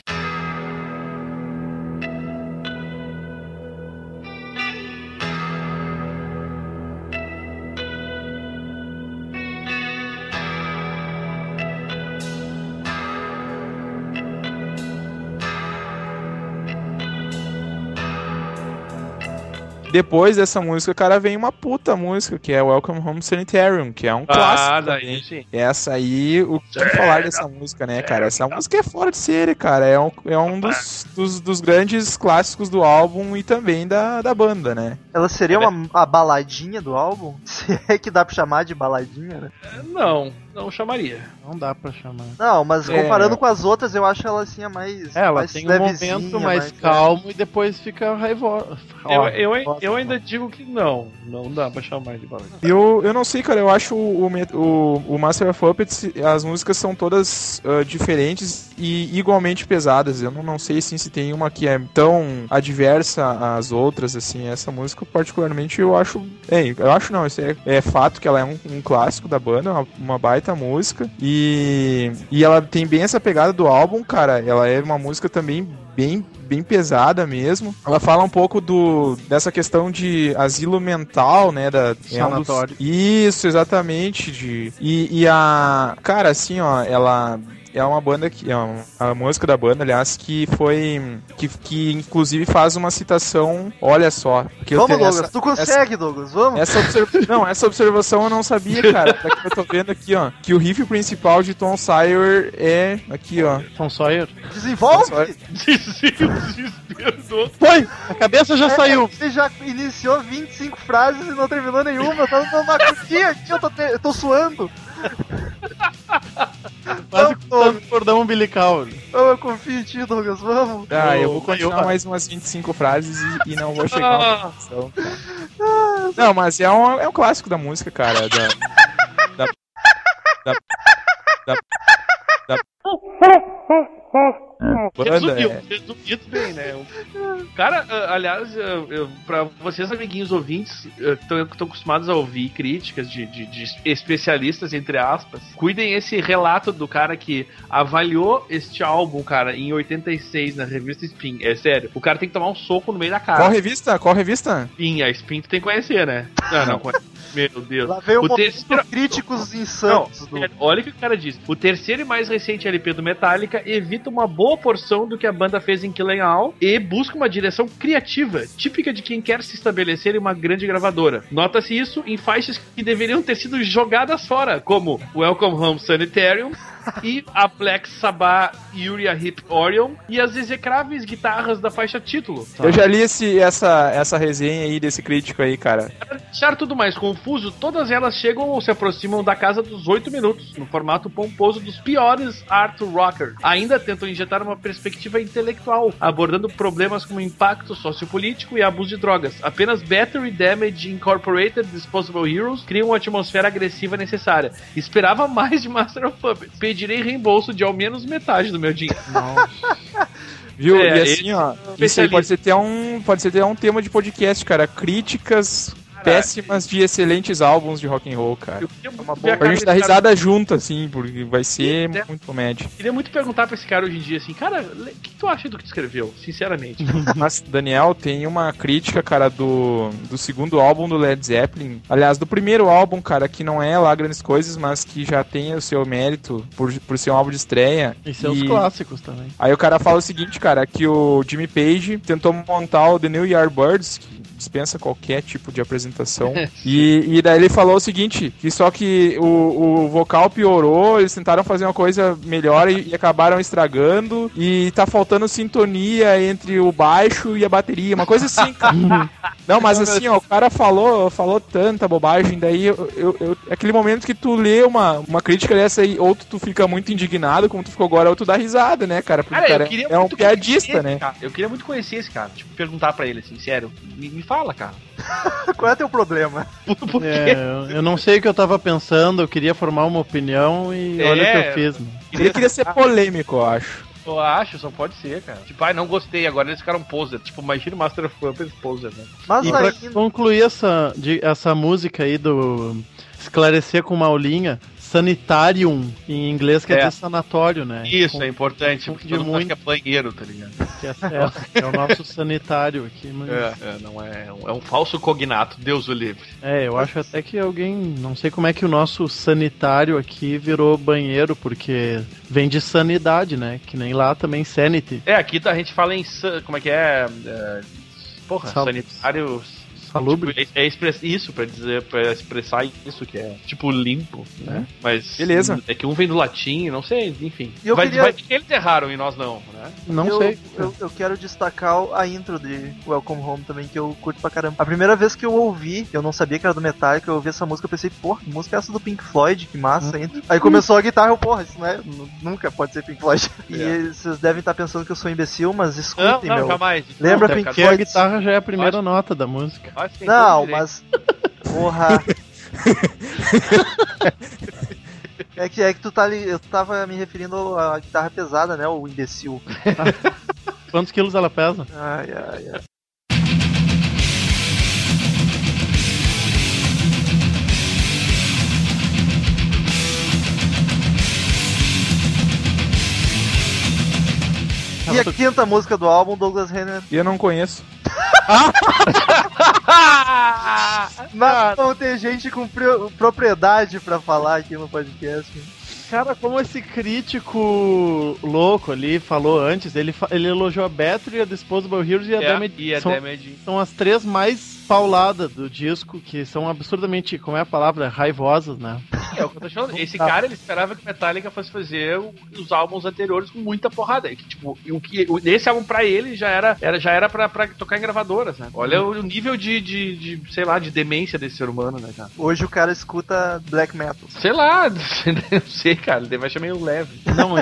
Depois dessa música, cara, vem uma puta música, que é Welcome Home Sanitarium, que é um Ah, clássico. daí também. sim. Essa aí, o que falar dessa música, né, cara? Essa música é fora de série, cara. É um, é um dos, dos, dos grandes clássicos do álbum e também da, da banda, né? Ela seria uma a baladinha do álbum? Se é que dá pra chamar de baladinha, né? Não, não chamaria. Não dá pra chamar. Não, mas É. comparando com as outras, eu acho ela assim a mais. É, ela mais tem um momento mais mais- calmo e depois fica raivosa. Eu, eu, eu ainda digo que não, não dá pra chamar de balada. Eu, eu não sei, cara, eu acho o, o, o, Master of Puppets, as músicas são todas ah, diferentes e igualmente pesadas. Eu não, não sei assim, se tem uma que é tão adversa às outras, assim. Essa música, particularmente, eu acho. É, eu acho não, isso é, é fato que ela é um, um clássico da banda, uma, uma baita música. E, e ela tem bem essa pegada do álbum, cara. Ela é uma música também bem bem pesada mesmo. Ela fala um pouco do dessa questão de asilo mental, né, da é um dos- Sanatório. Isso, exatamente, de e, e a cara assim, ó, ela é uma banda que é uma, a música da banda, aliás, que foi que, que inclusive faz uma citação, olha só, Vamos, tenho Douglas, essa- tu consegue, Douglas, vamos? essa observ- Não, essa observação eu não sabia, cara. Tá que eu tô vendo aqui, ó. Que o riff principal de Tom Sawyer é aqui, ó. Tom Sawyer. Desenvolve! Sawyer. Desespero. Foi! A cabeça já É, saiu! Você já iniciou 25 frases e não terminou nenhuma. Eu tava dando uma agonia aqui, eu tô, te- eu tô suando. Quase cortando o cordão umbilical. Eu, eu confio em ti, Douglas, vamos. Ah, eu vou continuar mais umas 25 frases e, e não vou chegar na conclusão. Não, mas é um, é um clássico da música, cara. Da, da, da, da, da- Banda, Resumiu, é. resumido bem, né? Cara, ah, aliás, eu, pra vocês, amiguinhos ouvintes, que estão acostumados a ouvir críticas de, de- de especialistas, entre aspas, cuidem esse relato do cara que avaliou este álbum, cara, em 86 na revista Spin. É sério, o cara tem que tomar um soco no meio da cara. Qual revista? Qual revista? Spin, a Spin tu tem que conhecer, né? Não, não, conhece. Meu Deus. Lá veio o terceiro- críticos Não, insanos do... olha o que o cara diz. O terceiro e mais recente LP do Metallica evita uma boa porção do que a banda fez em Killing All e busca uma direção criativa, típica de quem quer se estabelecer em uma grande gravadora. Nota-se isso em faixas que deveriam ter sido jogadas fora, como Welcome Home Sanitarium e a Black Sabbath Uriah Hip Orion e as execráveis guitarras da faixa título. Eu já li esse, essa, essa resenha aí desse crítico aí, cara. Para deixar tudo mais confuso, todas elas chegam ou se aproximam da casa dos 8 minutos, no formato pomposo dos piores art rocker. Ainda tentam injetar uma perspectiva intelectual, abordando problemas como impacto sociopolítico e abuso de drogas. Apenas Battery Damage Incorporated Disposable Heroes criam uma atmosfera agressiva necessária. Esperava mais de Master of Puppets. Pedirei reembolso de ao menos metade do meu dinheiro. Viu? É, e assim, ó, isso aí pode ser até um, pode ser até um tema de podcast, cara. Críticas péssimas de excelentes álbuns de rock and roll, cara. Eu queria muito boa- a Pra gente dar desse cara- risada junto, assim, porque vai ser É. muito comédia. Queria muito perguntar pra esse cara hoje em dia assim, cara, o que tu acha do que tu escreveu? Sinceramente. Mas, Daniel, tem uma crítica, cara, do, do segundo álbum do Led Zeppelin. Aliás, do primeiro álbum, cara, que não é lá grandes coisas, mas que já tem o seu mérito por, por ser um álbum de estreia. E seus E- clássicos também. Aí o cara fala o seguinte, cara, que o Jimmy Page tentou montar o The New Yardbirds, que dispensa qualquer tipo de apresentação. e, e daí ele falou o seguinte, que só que o, o vocal piorou, eles tentaram fazer uma coisa melhor e, e acabaram estragando, e tá faltando sintonia entre o baixo e a bateria, uma coisa assim, cara. Não, mas assim, ó, o cara falou, falou tanta bobagem, daí eu, eu, eu- aquele momento que tu lê uma, uma crítica dessa aí, ou tu, tu fica muito indignado, como tu ficou agora, ou tu dá risada, né, cara? Porque Cara, cara é um muito piadista, conhecer né? esse cara. Eu queria muito conhecer esse cara. Tipo, perguntar pra ele assim, sério. Me, me fala, cara. Qual é teu problema? Por, É, quê? eu- eu não sei o que eu tava pensando, eu queria formar uma opinião e É. olha o que eu fiz. né? Ele queria ser polêmico, eu acho. Eu acho, só pode ser, cara. Tipo, ai, não gostei, agora eles ficaram poser. Tipo, imagina o Master of Puppets poser, né? Mas E pra ainda... concluir essa, de- essa música aí do esclarecer com uma aulinha, sanitarium, em inglês quer É. dizer sanatório, né? Isso, Com- é importante, porque todo muito. que é banheiro, tá ligado? é, é, é o nosso sanitário aqui, mas... É, é, não é, é um, é um falso cognato, Deus o livre. É, eu acho até que alguém. Não sei como é que o nosso sanitário aqui virou banheiro, porque vem de sanidade, né? Que nem lá também sanity. É, aqui tá- a gente fala em. Como é que é? é porra, Sal- sanitário. Salubre. Tipo, é, é express- isso, pra dizer, pra expressar isso, que é tipo limpo, né? Mas. Beleza. É que um vem do latim, não sei, enfim. E eu vai, queria- vai que eles erraram e nós não, né? Não eu, sei. Eu, eu quero destacar a intro de Welcome Home também, que eu curto pra caramba. A primeira vez que eu ouvi, eu não sabia que era do Metallica, eu ouvi essa música, eu pensei, porra, que música é essa do Pink Floyd? Que massa, Uhum. hein? Aí começou a guitarra, eu, porra, isso não é, nu- nunca pode ser Pink Floyd. E É. vocês devem estar pensando que eu sou imbecil, mas Não, escutem, não, meu. jamais. Lembra Não, Pink Porque a Floyd? guitarra já é a primeira Acho- nota da música. Acho que tem Não, mas. Porra. É que, é que tu tá ali, eu tava me referindo à guitarra pesada, né? O imbecil. Quantos quilos ela pesa? Ai, ai, ai. E a quinta música do álbum, Douglas Renner. E eu não conheço. Mas vão ter gente com pro- propriedade pra falar aqui no podcast. Cara, como esse crítico louco ali falou antes, ele, ele elogiou a Battery, a Disposable Heroes e a É, Damage. e a são, Damage. são as três mais pauladas do disco, que são absurdamente, como é a palavra? Raivosas, né? É o que eu tô falando. Esse cara, ele esperava que Metallica fosse fazer os álbuns anteriores com muita porrada. Que, tipo, o que, o- esse álbum pra ele já era, era, já era pra, pra tocar em gravadoras, né? Olha o, o nível de, de, de, sei lá, de demência desse ser humano, né, cara? Hoje o cara escuta black metal. Sei lá, não sei, cara. Ele vai chamar meio leve. Não,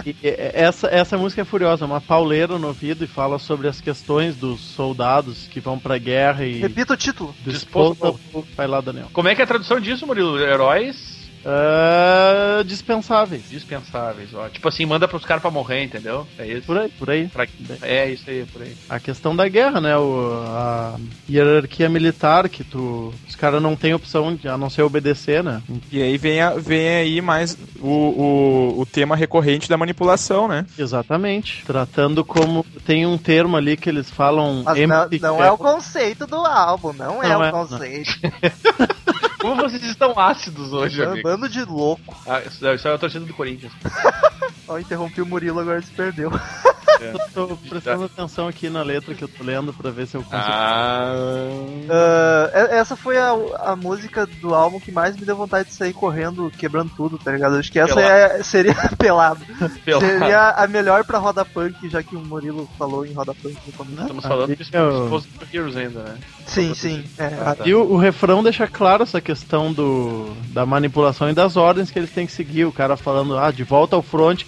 essa, essa música é furiosa, uma pauleira no ouvido e fala sobre as questões dos soldados que vão pra guerra e Repita o título. Disposable. Vai lá, Daniel. Como é que é a tradução disso, Murilo? Heróis. Uh, dispensáveis. Dispensáveis, ó. Tipo assim, manda pros caras pra morrer, entendeu? É isso. Por aí, por aí. Pra... É isso aí, por aí. A questão da guerra, né? O, a hierarquia militar, que tu. Os caras não têm opção de, a não ser obedecer, né? E aí vem, a, vem aí mais o, o, o tema recorrente da manipulação, né? Exatamente. Tratando como. Tem um termo ali que eles falam. Mas não, não é o conceito do álbum, não, é não é, é o conceito. Como vocês estão ácidos hoje, amigo? Bando de louco. Ah, isso, isso é a torcida do Corinthians. Ó, interrompi o Murilo, agora se perdeu. É. tô, tô prestando atenção aqui na letra que eu tô lendo pra ver se eu consigo. Ah. Uh, essa foi a, a música do álbum que mais me deu vontade de sair correndo, quebrando tudo, tá ligado? Acho que essa é, seria pelado. pelado. Seria a melhor pra roda punk, já que o Murilo falou em roda punk no começo. Estamos falando de eu... Heroes ainda, né? Sim, sim. É. Ah, tá. E o, o, refrão deixa claro essa questão do, da manipulação e das ordens que eles têm que seguir. O cara falando, ah, de volta ao front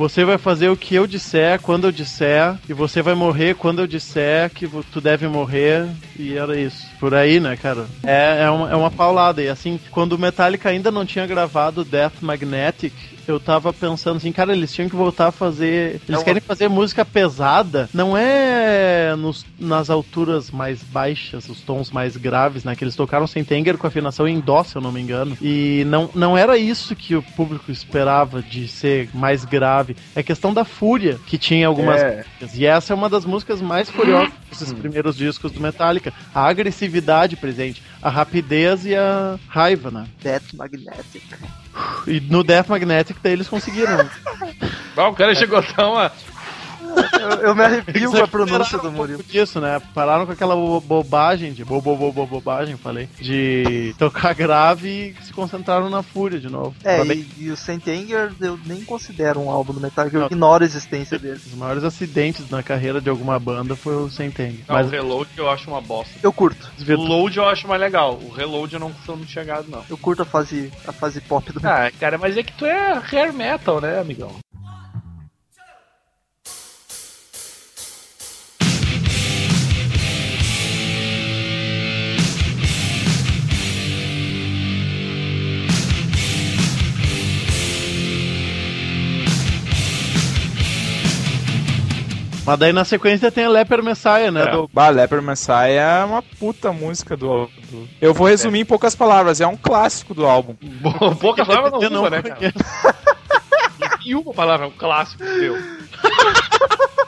você vai fazer o que eu disser, quando eu disser, e você vai morrer quando eu disser que tu deve morrer, e era isso. Por aí, né, cara? É, é, uma, é uma paulada. E assim, quando o Metallica ainda não tinha gravado Death Magnetic, eu tava pensando assim, cara, eles tinham que voltar a fazer. Eles querem fazer música pesada, não é nos, nas alturas mais baixas, os tons mais graves, né? Que eles tocaram sem Tenger com afinação em Dó, se eu não me engano. E não, não era isso que o público esperava de ser mais grave. É questão da fúria que tinha algumas é. músicas. E essa é uma das músicas mais furiosas desses primeiros discos do Metallica. A agressividade presente, a rapidez e a raiva, né? Death Magnetic. E no Death Magnetic daí eles conseguiram. Ah, o cara chegou a dar uma eu, eu me arrepio com a pronúncia do Murilo. Um disso, né? Pararam com aquela bobagem de bo, bo, bo, bo, bobagem, falei, de tocar grave e se concentraram na fúria de novo. É, e, e, o Saint Anger eu nem considero um álbum do Metallica, eu ignoro a existência dele. Os maiores acidentes na carreira de alguma banda foi o Saint Anger. Não, Mas o Reload eu acho uma bosta. Eu curto. O Load eu acho mais legal. O Reload eu não sou muito chegado, não. Eu curto a fase, a fase pop do Ah, cara, mas é que tu é hair metal, né, amigão? Mas daí na sequência tem a Leper Messiah, né? É. Do... Bah, Leper Messiah é uma puta música do, do... Eu vou resumir é. em poucas palavras, é um clássico do álbum. poucas palavras não, não, né, cara? e uma palavra, um clássico teu.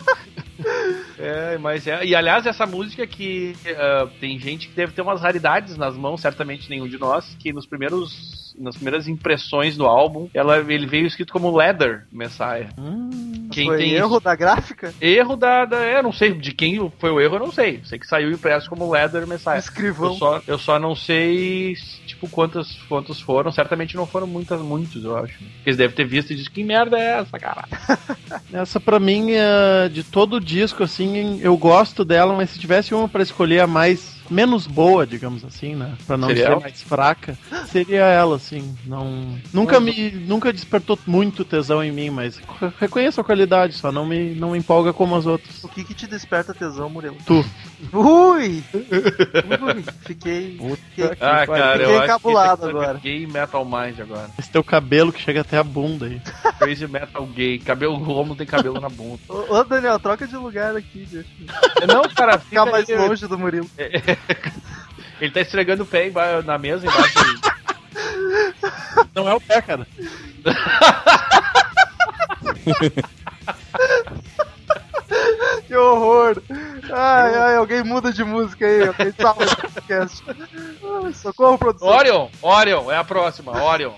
É, mas é. E aliás, essa música que uh, tem gente que deve ter umas raridades nas mãos, certamente nenhum de nós, que nos primeiros nas primeiras impressões do álbum, ela, ele veio escrito como Leather Messiah. Hum, quem foi tem erro isso? da gráfica? Erro da, da. É, não sei de quem foi o erro, eu não sei. Sei que saiu impresso como Leather Messiah. Escrivão. Eu só, eu só não sei, tipo, quantos, quantos foram. Certamente não foram muitas, muitos, eu acho. Porque eles devem ter visto e dito, que merda é essa, cara? essa pra mim, é, de todo o disco, assim, eu gosto dela, mas se tivesse uma para escolher a mais menos boa, digamos assim, né? Pra não seria ser mais fraca, seria ela, assim. Não, nunca me, nunca despertou muito tesão em mim, mas reconheço a qualidade, só não me, não me empolga como as outras. O que que te desperta tesão, Murilo? Tu. Ui! Ui! Fiquei, fiquei, ah, cara, fiquei eu encabulado agora. Gay Metal Mind agora. Esse teu cabelo que chega até a bunda aí. Crazy Metal Gay. Cabelo, o homem não tem cabelo na bunda. Ô, ô, Daniel, troca de lugar aqui. Não, cara, fica mais longe do Murilo. É, Ele tá esfregando o pé na mesa embaixo. Não é o pé, cara. que horror! Ai, ai, alguém muda de música aí, alguém salva o podcast. Socorro, produção. Orion, Orion, é a próxima, Orion.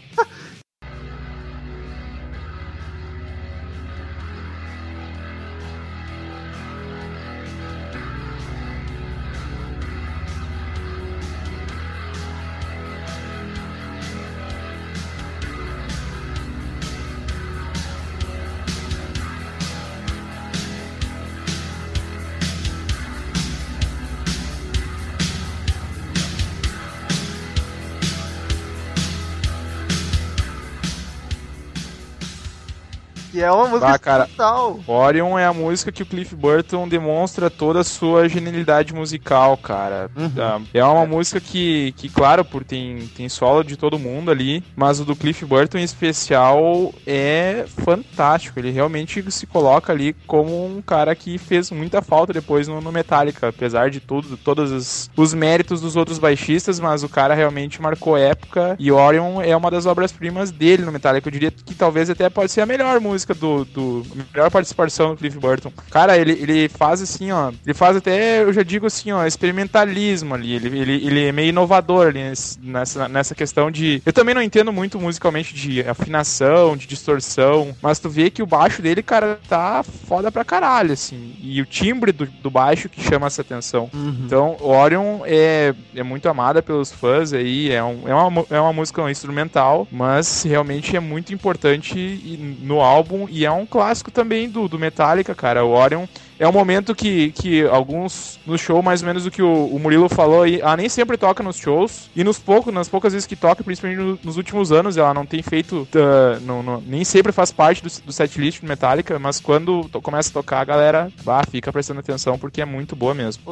E é uma música Ah, cara. total. Orion é a música que o Cliff Burton demonstra toda a sua genialidade musical, cara. Ah, É uma música que, que claro, por tem, tem solo de todo mundo ali, mas o do Cliff Burton em especial é fantástico. Ele realmente se coloca ali como um cara que fez muita falta depois no, no Metallica, apesar de tudo, todos os, os méritos dos outros baixistas, mas o cara realmente marcou época e Orion é uma das obras-primas dele no Metallica. Eu diria que talvez até pode ser a melhor música do, do a melhor participação do Cliff Burton. Cara, ele, ele faz assim, ó, ele faz até, eu já digo assim, ó, experimentalismo ali. Ele, ele, ele é meio inovador ali nessa, nessa questão de. Eu também não entendo muito musicalmente de afinação, de distorção, mas tu vê que o baixo dele, cara, tá foda pra caralho, assim. E o timbre do, do baixo que chama essa atenção. Então, o Orion é, é muito amada pelos fãs aí, é, um, é, uma, é uma música instrumental, mas realmente é muito importante no álbum e é um clássico também do, do Metallica, cara. O Orion é um momento que, que alguns no show, mais ou menos o que o, o Murilo falou aí, ela nem sempre toca nos shows, e nos poucos, nas poucas vezes que toca, principalmente no- nos últimos anos, ela não tem feito, ah, não- não- nem sempre faz parte do, do setlist do Metallica, mas quando to- começa a tocar, a galera bah, fica prestando atenção porque é muito boa mesmo.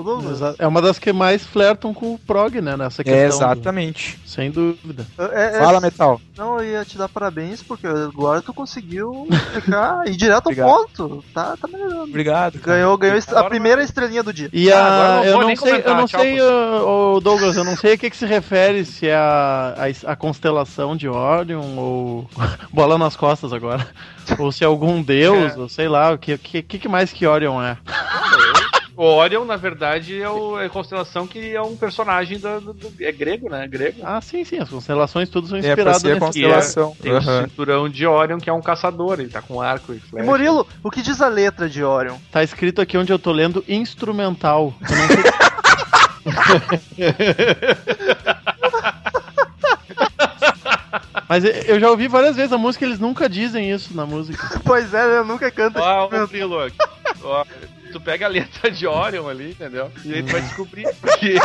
É uma das que mais flertam com o prog, né? Nessa questão. É, do- exatamente. Sem dúvida. é- é- Fala, Metal. Não, eu ia te dar parabéns, porque agora tu conseguiu ficar e direto ao ponto. Tá, tá melhorando. Obrigado. cara. Ganhou, ganhou a primeira estrelinha do dia. E Ah, a, eu não sei, eu não sei, ô, Douglas, eu não sei a que, que se refere, se é a, a, a constelação de Orion ou bola nas costas agora, ou se é algum deus, É. ou sei lá, o que, que, que mais que Orion é? O Orion, na verdade, é, o, é a constelação que é um personagem da- do, do- É grego, né? Grego. Ah, sim, sim, as constelações tudo são É, inspiradas a nesse constelação. Tem o Aham. cinturão de Orion, que é um caçador. Ele tá com arco e E flecha. Murilo, o que diz a letra de Orion? Tá escrito aqui onde eu tô lendo instrumental. Eu não sei- Mas eu já ouvi várias vezes a música, eles nunca dizem isso na música. Pois é, eu nunca canto Ó, ô, Frilo, ó, tu pega a letra de Orion ali, entendeu? E aí tu vai descobrir que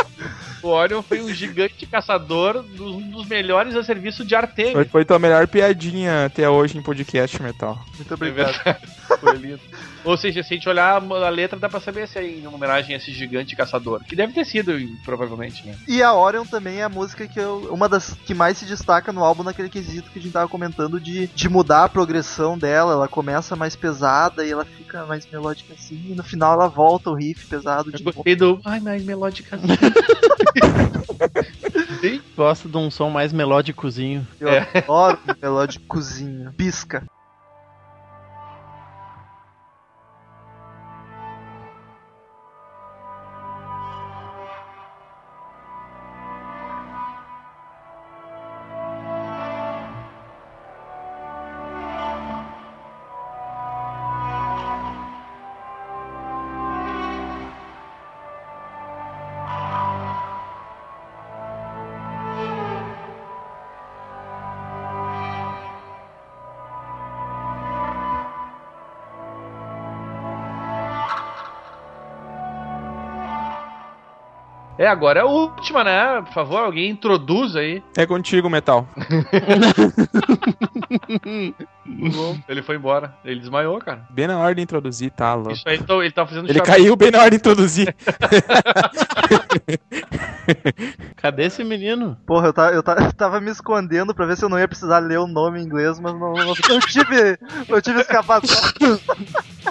o Orion foi um gigante caçador, dos- um dos melhores a serviço de Foi, Artemis. foi tua melhor piadinha até hoje em podcast, Metal. Muito obrigado. Foi lindo. Ou seja, se a gente olhar a letra, dá pra saber se é em homenagem a esse gigante caçador. Que deve ter sido, provavelmente, né? E a Orion também é a música que eu, uma das que mais se destaca no álbum naquele quesito que a gente tava comentando de, de mudar a progressão dela. Ela começa mais pesada e ela fica mais melódica assim, e no final ela volta o riff pesado Eu de novo. gostei do. Ai, mais melódica. Sim. Gosto de um som mais melódicozinho. Eu É. adoro melódicozinho. Pisca. É, agora é a última, né? Por favor, alguém introduz aí. É contigo, Metal. Ele foi embora. Ele desmaiou, cara. Bem na hora de introduzir, tá louco. Isso aí, então, ele tá fazendo Ele chapéu. caiu bem na hora de introduzir. Cadê esse menino? Porra, eu, eu, eu tava me escondendo pra ver se eu não ia precisar ler o nome em inglês, mas não, não, não tive. Não tive escapação.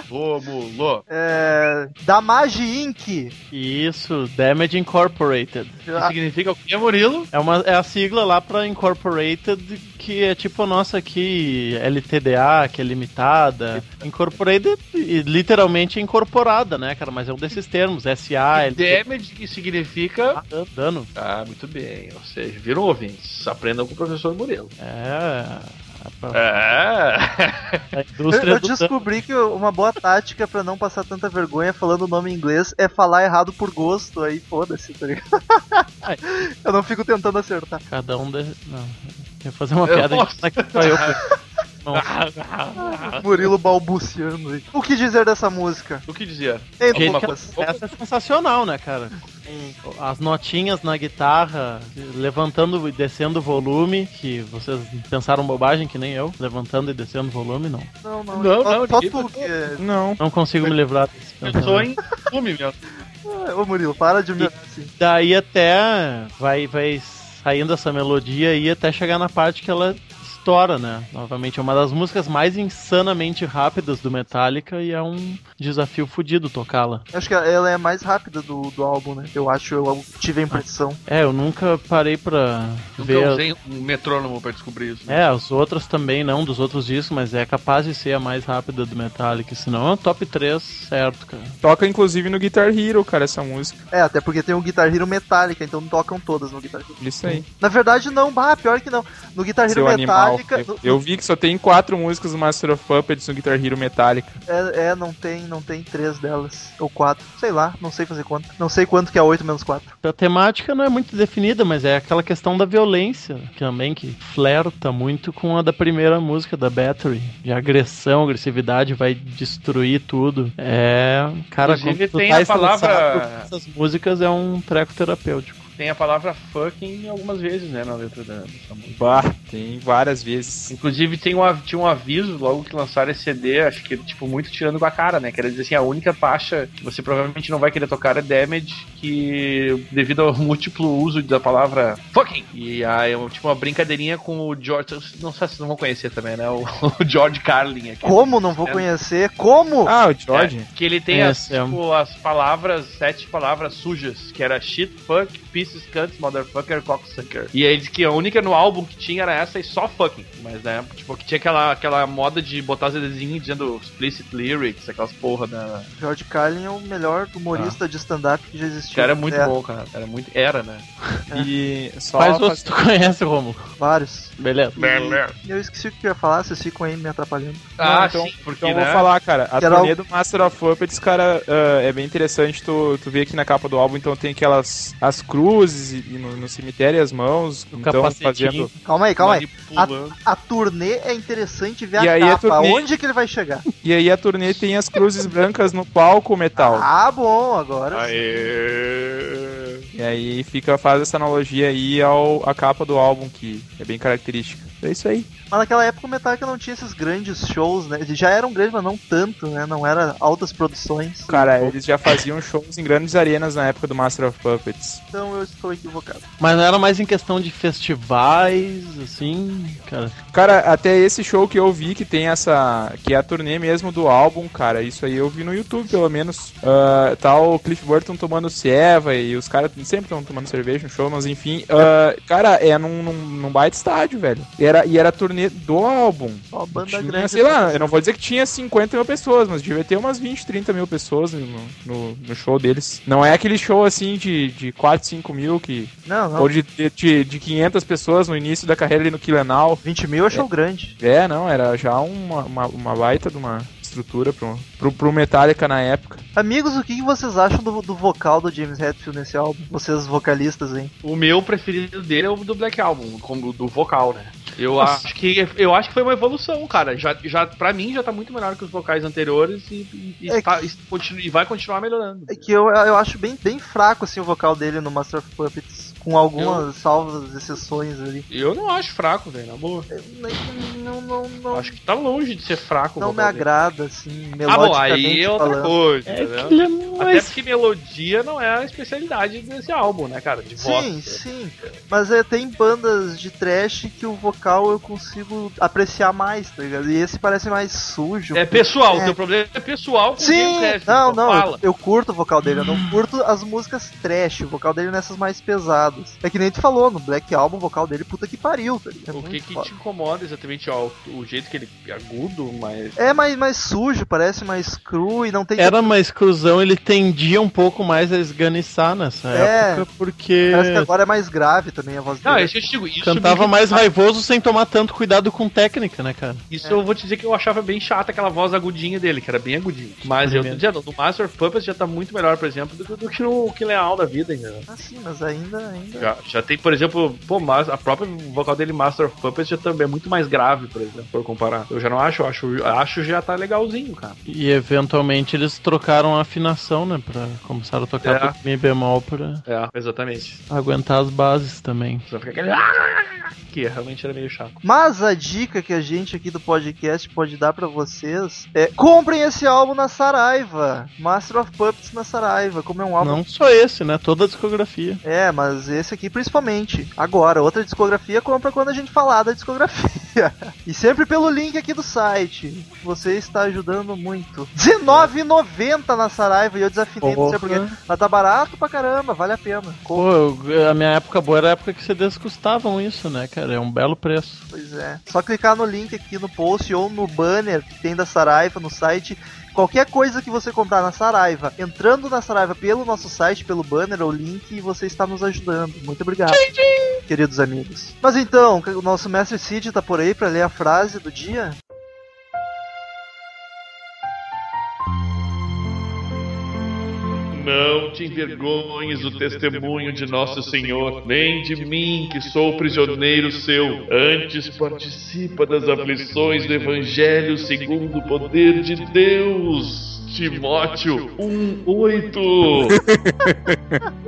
Rômulo. É. Damage Inc. Isso, Damage Incorporated. Que significa o quê, Murilo? É, uma, é a sigla lá pra Incorporated, que é tipo a nossa aqui, LTDA, que é limitada. Incorporated, literalmente incorporada, né, cara? Mas é um desses termos, SA, LTDA. Damage que significa. Dano. Ah, muito bem. Ou seja, viram ouvintes. Aprendam com o professor Murilo. É. É. a Eu, indústria eu dano. descobri que uma boa tática pra não passar tanta vergonha falando o nome em inglês é falar errado por gosto, aí foda-se, tá ligado? Ai. Eu não fico tentando acertar. Cada um. De... Não. Eu ia fazer uma Eu piada posso. de que só eu. Murilo balbuciando aí. O que dizer dessa música? o que dizia? Ei, Gente, Lucas. essa é sensacional, né, cara? as notinhas na guitarra, levantando e descendo o volume, que vocês pensaram bobagem que nem eu, levantando e descendo o volume, não. Não, não, Não, só, não, só ninguém tu que Não. Não consigo me livrar desse Pensou em mesmo. Ah, Ô Murilo, para de me assim. Daí até vai, vai saindo essa melodia aí até chegar na parte que ela estoura, né? Novamente, é uma das músicas mais insanamente rápidas do Metallica e é um desafio fodido tocá-la. Acho que ela é a mais rápida do, do álbum, né? Eu acho, eu tive a impressão. É, eu nunca parei pra Nunca ver. usei um metrônomo pra descobrir isso. né? É, as outras também não, dos outros discos, mas é capaz de ser a mais rápida do Metallica, senão é um top 3 certo, cara. Toca inclusive no Guitar Hero, cara, essa música. É, até porque tem o Guitar Hero Metallica, então não tocam todas no Guitar Hero. Isso aí. Na verdade, não, bah, pior que não. No Guitar Hero Seu animal. Metallica. Eu, eu vi que só tem quatro músicas do Master of Puppets no Guitar Hero Metallica. É, é, não tem, não tem três delas. Ou quatro. Sei lá, não sei fazer conta. Não sei quanto que é 8 menos 4. A temática não é muito definida, mas é aquela questão da violência, que também que flerta muito com a da primeira música da Battery. De agressão, agressividade, vai destruir tudo. É. Cara, Inclusive, quando tu tem tá a palavra- essas músicas é um treco terapêutico. Tem a palavra fucking algumas vezes, né, na letra da, dessa música. Bah, tem várias vezes. Inclusive tem um, tinha um aviso logo que lançaram esse CD, acho que tipo muito tirando com a cara, né? Quer dizer assim, a única faixa que você provavelmente não vai querer tocar é Damage, que devido ao múltiplo uso da palavra fucking. E aí é tipo uma brincadeirinha com o George, não sei se vocês não vão conhecer também, né? O, o George Carlin aqui. Como não vou É. conhecer? Como? Ah, o George. É, que ele tem as, é tipo, as palavras, sete palavras sujas, que era shit, fuck, pieces, cunts, motherfucker, cocksucker. E aí diz que a única no álbum que tinha era essa e só fucking. Mas, né, tipo, que tinha aquela, aquela moda de botar os desenhos dizendo explicit lyrics, aquelas porra da... George Carlin é o melhor humorista de stand-up que já existiu. Que era muito é, bom, cara. Era muito... Era, né? E só Quais faz- outros tu conhece, Romulo? Vários. Beleza. E eu esqueci o que eu ia falar, vocês ficam aí me atrapalhando. Ah, então- sim, porque, Então eu né? vou falar, cara. A turnê o- do Master of Puppets, cara, ah, é bem interessante tu, tu ver aqui na capa do álbum, então tem aquelas as cruzes e, e no, no cemitério as mãos, O então fazendo Calma aí, calma aí. Manipulando. A turnê é interessante ver E a aí a capa. turnê- Onde que ele vai chegar? E aí a turnê tem as cruzes brancas no palco metal. Ah, bom, agora. Aê! E aí fica faz essa analogia aí ao a capa do álbum que é bem característica. É isso aí. Mas naquela época o Metallica não tinha esses grandes shows, né? Eles já eram grandes, mas não tanto, né? Não era altas produções. Cara, eles já faziam shows em grandes arenas na época do Master of Puppets. Então eu estou equivocado. Mas não era mais em questão de festivais, assim, cara. Cara, até esse show que eu vi que tem essa. que é a turnê mesmo do álbum, cara. Isso aí eu vi no YouTube, pelo menos. Ah, tá o Cliff Burton tomando ceva e os caras sempre estão tomando cerveja no show, mas enfim. ah, cara, é num, num, num baita estádio, velho. E era, e era a turnê do álbum. Ó, banda Tinha, grande. sei lá, eu não vou dizer que tinha 50 mil pessoas, mas devia ter umas 20, 30 mil pessoas no, no, no show deles. Não é aquele show assim de, de 4, 5 mil que. Não, não. Ou de, de, de 500 pessoas no início da carreira ali no Killenal. 20 mil é show grande. É, não, era já uma, uma, uma baita de uma estrutura pro, pro, pro Metallica na época. Amigos, o que que vocês acham do, do vocal do James Hetfield nesse álbum? Vocês vocalistas, hein? O meu preferido dele é o do Black Album, como do vocal, né? Eu acho que eu acho que foi uma evolução, cara. Já, já para mim já tá muito melhor que os vocais anteriores e, e, e É tá- e continu- e vai continuar melhorando. É que eu, eu acho bem, bem fraco assim, o vocal dele no Master of Puppets. Com algumas salvas exceções ali. Eu não acho fraco, velho, na boa. Não, não, não, Acho que tá longe de ser fraco. não me agrada, assim, Ah, bom, melodicamente aí é outra falando. coisa, É entendeu? que ele é Até mais porque melodia não é a especialidade desse álbum, né, cara? De voz. Sim, sim. Mas é, tem bandas de trash que o vocal eu consigo apreciar mais, tá ligado? E esse parece mais sujo. É pessoal, o É. teu problema é pessoal com Sim, Hetfield, não, então não, eu, eu curto o vocal dele, eu não curto as músicas trash, o vocal dele nessas mais pesadas. É que nem tu falou, no Black Album, o vocal dele, puta que pariu, tá ligado? É O que que foda. te incomoda exatamente, ó, o, o jeito que ele é agudo, mas... É mais, mais sujo, parece mais cru e não tem. Era uma exclusão, ele tendia um pouco mais a esganiçar nessa É. época, porque Parece que agora é mais grave também a voz Não, dele. é isso que eu te digo, isso cantava me- mais raivoso sem tomar tanto cuidado com técnica, né, cara? Isso eu vou te dizer que eu achava bem chata aquela voz agudinha dele, que era bem agudinha. Mas eu tô dizendo, no Master of Puppets já tá muito melhor, por exemplo, do, que- do que no que Leal da vida ainda. Ah, sim, mas ainda. Ainda... Já, já tem, por exemplo, pô, mas a própria vocal dele, Master of Puppets, já também é muito mais grave, por exemplo, por comparar. Eu já não acho, eu acho, acho já tá legalzinho, cara. E eventualmente eles trocaram a afinação né? Pra começar a tocar É. Mi bemol pra É, exatamente. aguentar as bases também. Só fica aquele. Que realmente era meio chato. Mas a dica que a gente aqui do podcast pode dar pra vocês é comprem esse álbum na Saraiva. Master of Puppets na Saraiva, como é um álbum Não só esse, né? Toda a discografia. É, mas esse aqui principalmente. Agora, outra discografia compra quando a gente falar da discografia. e sempre pelo link aqui do site. Você está ajudando muito. R$19,90 na Saraiva e eu desafinei, não sei porquê. Mas tá barato pra caramba, vale a pena. Pô, eu- a minha época boa era a época que CDs custavam isso, né, cara? É um belo preço. Pois é. Só clicar no link aqui no post ou no banner que tem da Saraiva no site. Qualquer coisa que você comprar na Saraiva, entrando na Saraiva pelo nosso site, pelo banner ou link, você está nos ajudando. Muito obrigado, queridos amigos. Mas então, o nosso mestre Cid tá por aí para ler a frase do dia? Não te envergonhes do testemunho de nosso Senhor, nem de mim, que sou prisioneiro seu. Antes participa das aflições do Evangelho segundo o poder de Deus. Timóteo 1:8.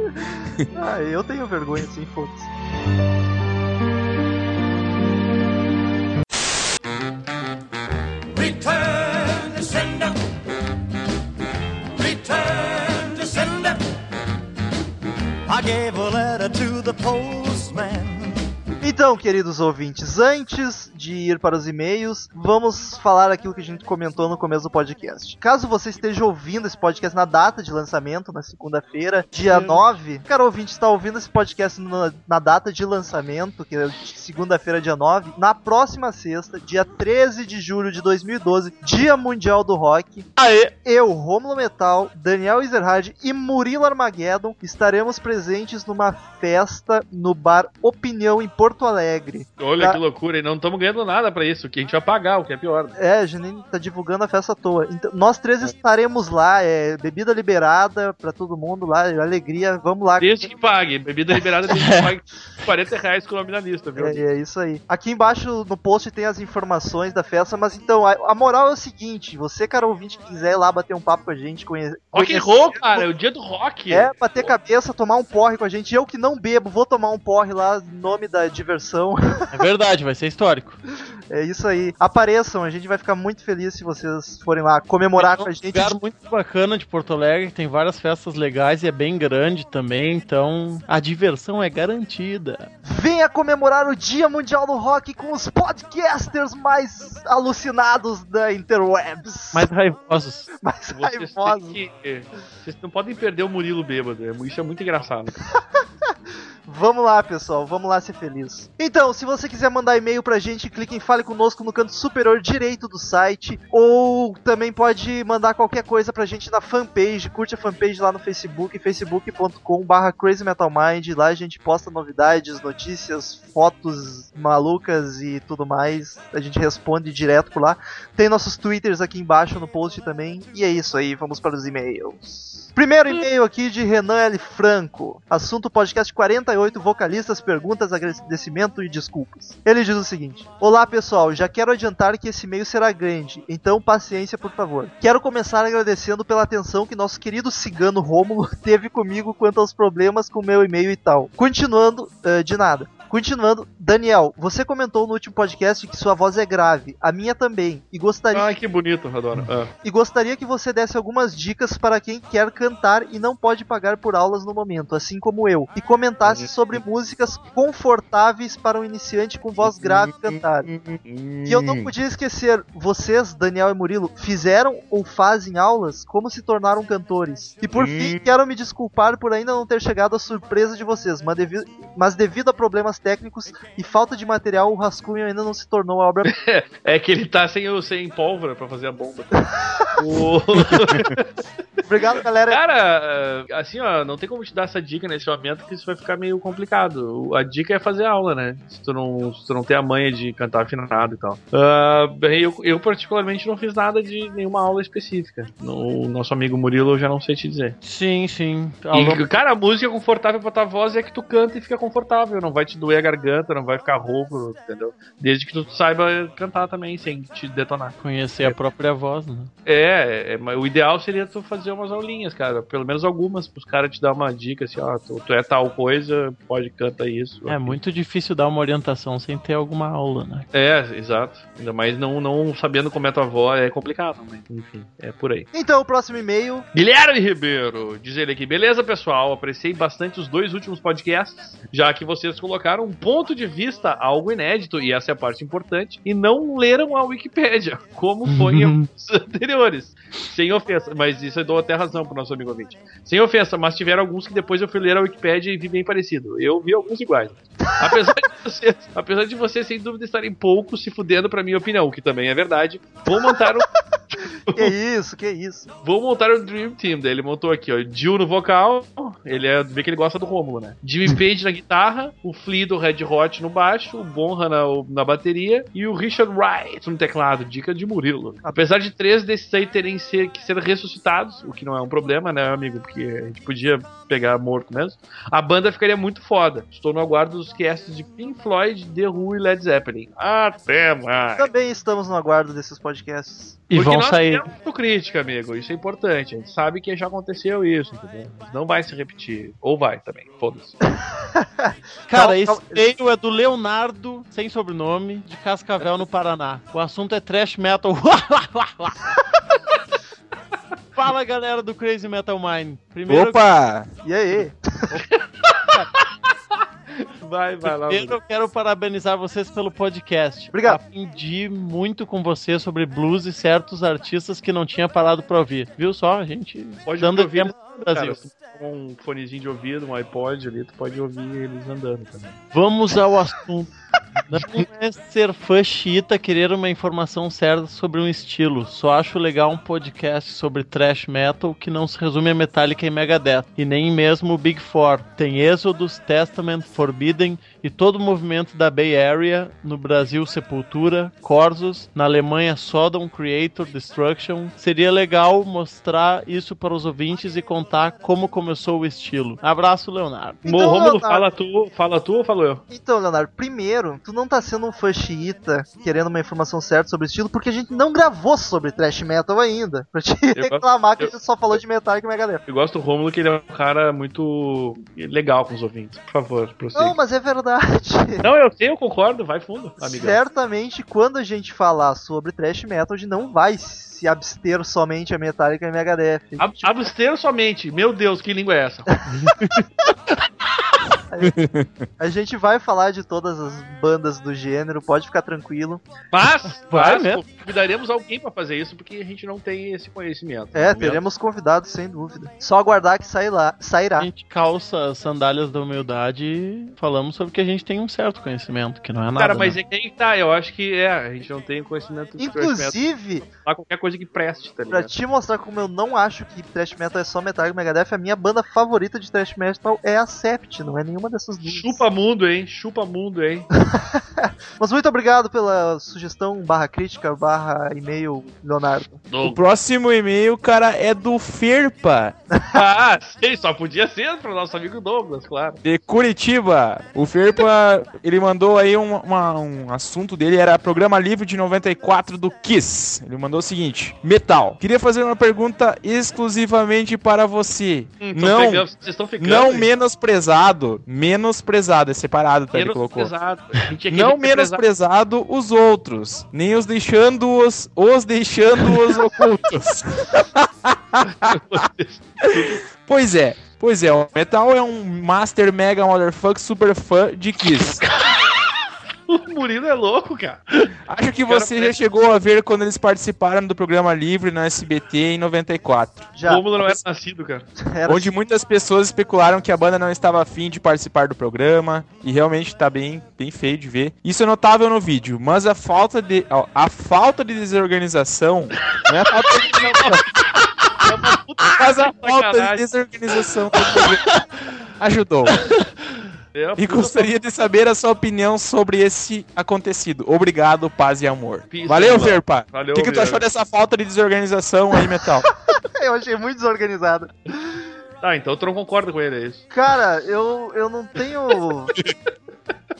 Ah, eu tenho vergonha sim, foda-se. I gave a letter to the postman. Então, queridos ouvintes, antes de ir para os e-mails, vamos falar aquilo que a gente comentou no começo do podcast. Caso você esteja ouvindo esse podcast na data de lançamento, na segunda-feira, dia 9, cara ouvinte está ouvindo esse podcast na, na data de lançamento, que é segunda-feira, dia 9, na próxima sexta, dia 13 de julho de 2012, Dia Mundial do Rock, Aê! eu, Romulo Metal, Daniel Ezerhard e Murilo Armageddon estaremos presentes numa festa no bar Opinião em Porto Alegre. Olha que loucura, e não estamos ganhando nada pra isso, que a gente vai pagar, o que é pior. É, a gente nem tá divulgando a festa à toa. Então, nós três estaremos lá, é bebida liberada pra todo mundo lá, alegria, vamos lá. Desde que pague, bebida liberada desde que pague 40 reais com o nome na lista, viu? É, é isso aí. Aqui embaixo no post tem as informações da festa, mas então, a, a moral é o seguinte: você, cara ouvinte, que quiser ir lá bater um papo com a gente, conhe Rock and roll, cara, é o dia do rock. É, bater cabeça, tomar um porre com a gente. Eu que não bebo, vou tomar um porre lá em nome da diversão. É verdade, vai ser histórico. É isso aí. Apareçam, a gente vai ficar muito feliz se vocês forem lá comemorar com a É um gente. lugar muito bacana de Porto Alegre, tem várias festas legais e é bem grande também, então a diversão é garantida. Venha comemorar o Dia Mundial do Rock com os podcasters mais alucinados da interwebs. Mais raivosos. mais Vocês, raivosos. que- vocês não podem perder o Murilo bêbado, é- isso é muito engraçado. Vamos lá, pessoal, vamos lá ser feliz. Então, se você quiser mandar e-mail pra gente, clique em Fale Conosco no canto superior direito do site, ou também pode mandar qualquer coisa pra gente na fanpage, curte a fanpage lá no Facebook, facebook.com barra crazymetalmind, lá a gente posta novidades, notícias, fotos malucas e tudo mais, a gente responde direto por lá. Tem nossos twitters aqui embaixo no post também, e é isso aí, vamos para os e-mails. Primeiro e-mail aqui de Renan L. Franco. Assunto podcast 48, vocalistas, perguntas, agradecimento e desculpas. Ele diz o seguinte: Olá pessoal, já quero adiantar que esse e-mail será grande, então paciência por favor. Quero começar agradecendo pela atenção que nosso querido cigano Rômulo teve comigo quanto aos problemas com meu e-mail e tal. Continuando, eh, de nada. Continuando, Daniel, você comentou no último podcast que sua voz é grave, a minha também, e gostaria Ai, que bonito, adoro. Ah. e gostaria que você desse algumas dicas para quem quer cantar e não pode pagar por aulas no momento, assim como eu, e comentasse sobre músicas confortáveis para um iniciante com voz grave cantar. E eu não podia esquecer, vocês, Daniel e Murilo, fizeram ou fazem aulas? Como se tornaram cantores? E por fim, quero me desculpar por ainda não ter chegado à surpresa de vocês, mas devido, mas devido a problemas técnicos e falta de material, o rascunho ainda não se tornou a obra. É que ele tá sem, sem pólvora pra fazer a bomba. O- Obrigado, galera. Cara, assim, ó, não tem como te dar essa dica nesse momento que isso vai ficar meio complicado. O- A dica é fazer aula, né? Se tu não, se tu não tem a manha de cantar afinado e tal. Bem, eu, eu, particularmente, não fiz nada de nenhuma aula específica. O nosso amigo Murilo, eu já não sei te dizer. Sim, sim. E, cara, a música confortável pra tua voz é que tu canta e fica confortável. Não vai te doer a garganta, não vai ficar rouco, entendeu? Desde que tu saiba cantar também, sem te detonar. Conhecer a própria voz, né? É, é, mas o ideal seria tu fazer uma umas aulinhas, cara. Pelo menos algumas, pros caras te dar uma dica, assim, ó, tu, tu é tal coisa, pode canta isso. É muito difícil dar uma orientação sem ter alguma aula, né? É, exato. Ainda mais não, não sabendo como é tua avó, é complicado, mas enfim, é por aí. Então, o próximo e-mail. Guilherme Ribeiro, diz ele aqui, beleza pessoal, apreciei bastante os dois últimos podcasts, já que vocês colocaram um ponto de vista algo inédito, e essa é a parte importante, e não leram a Wikipédia, como foi em alguns anteriores. Sem ofensa, mas isso eu dou até razão pro nosso amigo ouvinte. Sem ofensa, mas tiveram alguns que depois eu fui ler a Wikipédia e vi bem parecido. Eu vi alguns iguais. Apesar de vocês, apesar de vocês sem dúvida estarem pouco se fudendo pra minha opinião, o que também é verdade, vou montar um Que isso, que isso. Vou montar o Dream Team. Daí ele montou aqui, ó. Jill no vocal. Ele é. Vê que ele gosta do Rômulo, né? Jimmy Page na guitarra. O Flea do Red Hot no baixo. O Bonham na, na bateria. E o Richard Wright no teclado. Dica de Murilo. Apesar de três desses aí terem ser, que ser ressuscitados, o que não é um problema, né, amigo? Porque a gente podia pegar morto mesmo. A banda ficaria muito foda. Estou no aguardo dos casts de Pink Floyd, The Who e Led Zeppelin. Até mais. Também estamos no aguardo desses podcasts. E Porque vão nós sair. temos autocrítica, amigo. Isso é importante. A gente sabe que já aconteceu isso, entendeu? Não vai se repetir. Ou vai também. Foda-se. Cara, Cal- esse e-mail é do Leonardo, sem sobrenome, de Cascavel, no Paraná. O assunto é trash metal. Fala galera do Crazy Metal Mind. Primeiro, Opa! E aí? Vai, vai lá. primeiro eu quero parabenizar vocês pelo podcast. Obrigado. Aprendi muito com você sobre blues e certos artistas que não tinha parado pra ouvir. Viu só? A gente Pode dando ouvir Brasil. Cara, um fonezinho de ouvido, um iPod ali, tu pode ouvir eles andando também. Vamos ao assunto. Não é ser fã xiita querer uma informação certa sobre um estilo. Só acho legal um podcast sobre thrash metal que não se resume a Metallica e Megadeth. E nem mesmo o Big Four. Tem Exodus, Testament, Forbidden e todo o movimento da Bay Area. No Brasil, Sepultura, Corsos. Na Alemanha, Sodom, Creator, Destruction. Seria legal mostrar isso para os ouvintes e contar como começou o estilo. Abraço, Leonardo. Então, Rômulo, Leonardo- fala tu, fala tu ou falo eu? Então, Leonardo, primeiro, tu não tá sendo um fã xiita querendo uma informação certa sobre o estilo, porque a gente não gravou sobre thrash metal ainda. Pra te Eu- reclamar que eu- a gente só falou de Metallica e Megadeth. Eu gosto do Rômulo, que ele é um cara muito legal com os ouvintes. Por favor, prossiga. Não, mas é verdade. Não, eu sei, eu concordo. Vai fundo, amigão. Certamente, quando a gente falar sobre thrash metal, a gente não vai se abster somente a Metallica e Megadeth. Ab abster somente. Meu Deus, que língua é essa? A gente vai falar de todas as bandas do gênero, pode ficar tranquilo. Mas, Vai mas mesmo. convidaremos alguém pra fazer isso, porque a gente não tem esse conhecimento. É, momento. teremos convidados, sem dúvida. Só aguardar que sai lá, sairá. A gente calça as sandálias da humildade e falamos sobre que a gente tem um certo conhecimento, que não é nada. Cara, mas né? é que aí que tá, eu acho que é, a gente não tem conhecimento metal. Inclusive, Falar qualquer coisa que preste, tá pra te mostrar como eu não acho que thrash metal é só Metallica e Megadeth, a minha banda favorita de thrash metal é a Sept, não é nenhuma dessas duas. Chupa mundo, hein? Chupa mundo, hein? Mas muito obrigado pela sugestão barra crítica, barra e-mail, Leonardo. O próximo e-mail, cara, é do Ferpa, ah, sei, só podia ser pro nosso amigo Douglas, claro. de Curitiba. O Ferpa, ele mandou aí um, uma- um assunto dele, era programa livre de 94 do Kiss. Ele mandou o seguinte: Metal. Queria fazer uma pergunta exclusivamente para você. Hum, não, pegando- vocês estão ficando. não hein? menosprezado. Menosprezado, é separado, tá? Ele colocou. Aqui Não tem que prezar- menosprezado os outros, nem os deixando-os, os deixando-os ocultos. pois é, pois é, o Metal é um Master Mega Motherfucker super fã de Kiss. O Murilo é louco, cara. Acho que você já parece- chegou a ver quando eles participaram do programa Livre no SBT em 94. Já. Rômulo não era nascido, cara. Era Onde muitas pessoas especularam que a banda não estava afim de participar do programa, e realmente tá bem, bem feio de ver. Isso é notável no vídeo, mas a falta de, ó, a falta de desorganização não é a falta de É mas a falta de desorganização do programa ajudou. É E gostaria de saber a sua opinião sobre esse acontecido. Obrigado, paz e amor. Peace Valeu. Valeu, O que, que tu achou dessa falta de desorganização aí, Metal? Eu achei muito desorganizado. Tá, então tu não concorda com ele, é isso. Cara, eu, eu não tenho.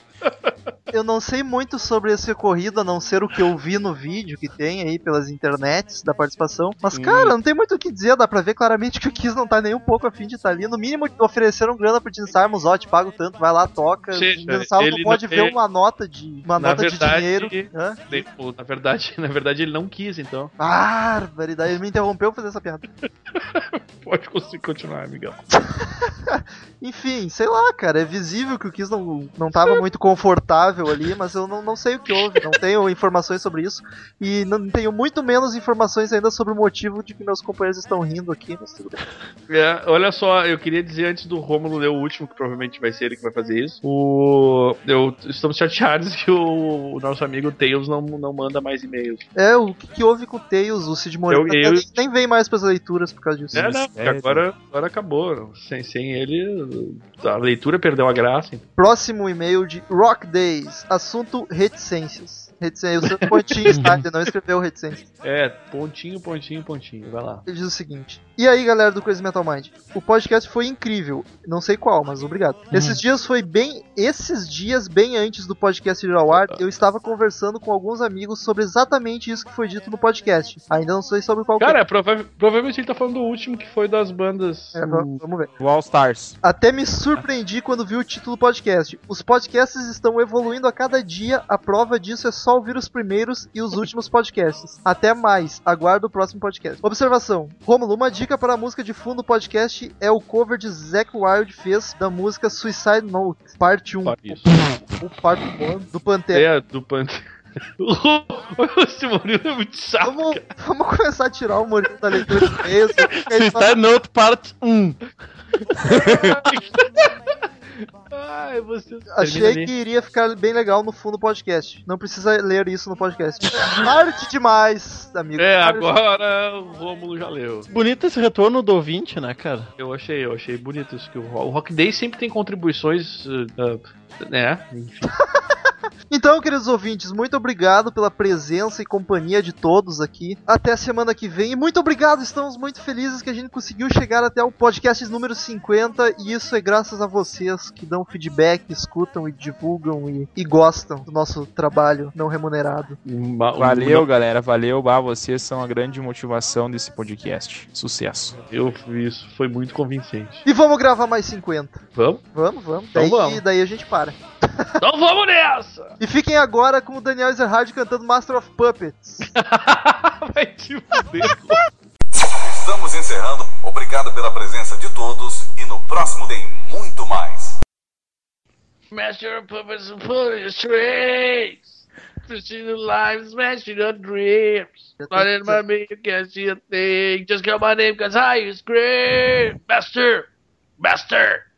eu não sei muito sobre esse ocorrido, a não ser o que eu vi no vídeo que tem aí pelas internets da participação. Mas, Hum. cara, não tem muito o que dizer, dá pra ver claramente que o Kiss não tá nem um pouco afim de estar ali. No mínimo, ofereceram grana pro Gene Simons, ó, te pago tanto, vai lá, toca. Sim, ele não pode não- ver ele- uma nota de uma Na nota verdade- de dinheiro. Pô, Na verdade, na verdade, ele não quis, então. Barbaridade, ele me interrompeu fazer essa piada. Pode conseguir continuar, Miguel. Enfim, sei lá, cara, é visível que o Kiss não, não tava muito confortável ali, mas eu não, não sei o que houve, não tenho informações sobre isso, e não tenho muito menos informações ainda sobre o motivo de que meus companheiros estão rindo aqui, mas tudo bem. É, olha só, eu queria dizer antes do Rômulo ler o último, que provavelmente vai ser ele que vai fazer isso. O, eu, estamos chateados que o, o nosso amigo Tails não, não manda mais e-mails. É, o que, que houve com o Tails, o Cid Moreira, Eu- eu- nem, nem vem mais pras leituras por causa disso. É, não, porque sério? agora, agora acabou. Sem, sem ele, a leitura perdeu a graça. Próximo e-mail de Rock Days, assunto reticências. Reticências, o seu pontinho, tá? Ele não escreveu reticências. É, pontinho, pontinho, pontinho. Vai lá. Ele diz o seguinte: E aí, galera do Crazy Metal Mind? O podcast foi incrível. Não sei qual, mas obrigado. Esses dias foi bem. Esses dias, bem antes do podcast ir ao ar, eu estava conversando com alguns amigos sobre exatamente isso que foi dito no podcast. Ainda não sei sobre qual que é. Cara, prova- provavelmente ele tá falando do último que foi das bandas. É, va- vamos ver. O All Stars. Até me surpreendi quando vi o título do podcast. Os podcasts estão evoluindo a cada dia, a prova disso é só ouvir os primeiros e os últimos podcasts. Até mais, aguardo o próximo podcast. Observação: Romulo, uma dica para a música de fundo do podcast é o cover de Zack Wild fez da música Suicide Note, parte 1. Isso. O parte 1 do Pantera. É, do Pantera. Esse Murilo é muito chato. Vamos, vamos começar a tirar o Murilo da leitura de só- Suicide Note Part 1. Ai, você. Achei Termina que ali. iria ficar bem legal no fundo do podcast. Não precisa ler isso no podcast. Arte demais, amigo. É, Arte- agora o Rômulo já leu. Bonito esse retorno do ouvinte, né, cara? Eu achei, eu achei bonito isso que o, Ro- o Rock Day sempre tem contribuições, uh, uh, né? Enfim. Então, queridos ouvintes, muito obrigado pela presença e companhia de todos aqui. Até a semana que vem. E muito obrigado, estamos muito felizes que a gente conseguiu chegar até o podcast número 50. E isso é graças a vocês que dão feedback, escutam e divulgam e, e gostam do nosso trabalho não remunerado. Valeu, galera. Valeu. Bah, vocês são a grande motivação desse podcast. Sucesso. Eu, isso foi muito convincente. E vamos gravar mais 50. Vamos? Vamos, vamos. Então daí, vamos. daí a gente para. Então vamos nessa! E fiquem agora com o Daniel Ezerhard cantando Master of Puppets. Vai te fuder. Estamos encerrando. Obrigado pela presença de todos e no próximo tem muito mais. Master of puppets and pulling strings. Twisting the lives, smashing your dreams. Not in my me, you can't see a thing. Just call my name cause I scream. Master! Master!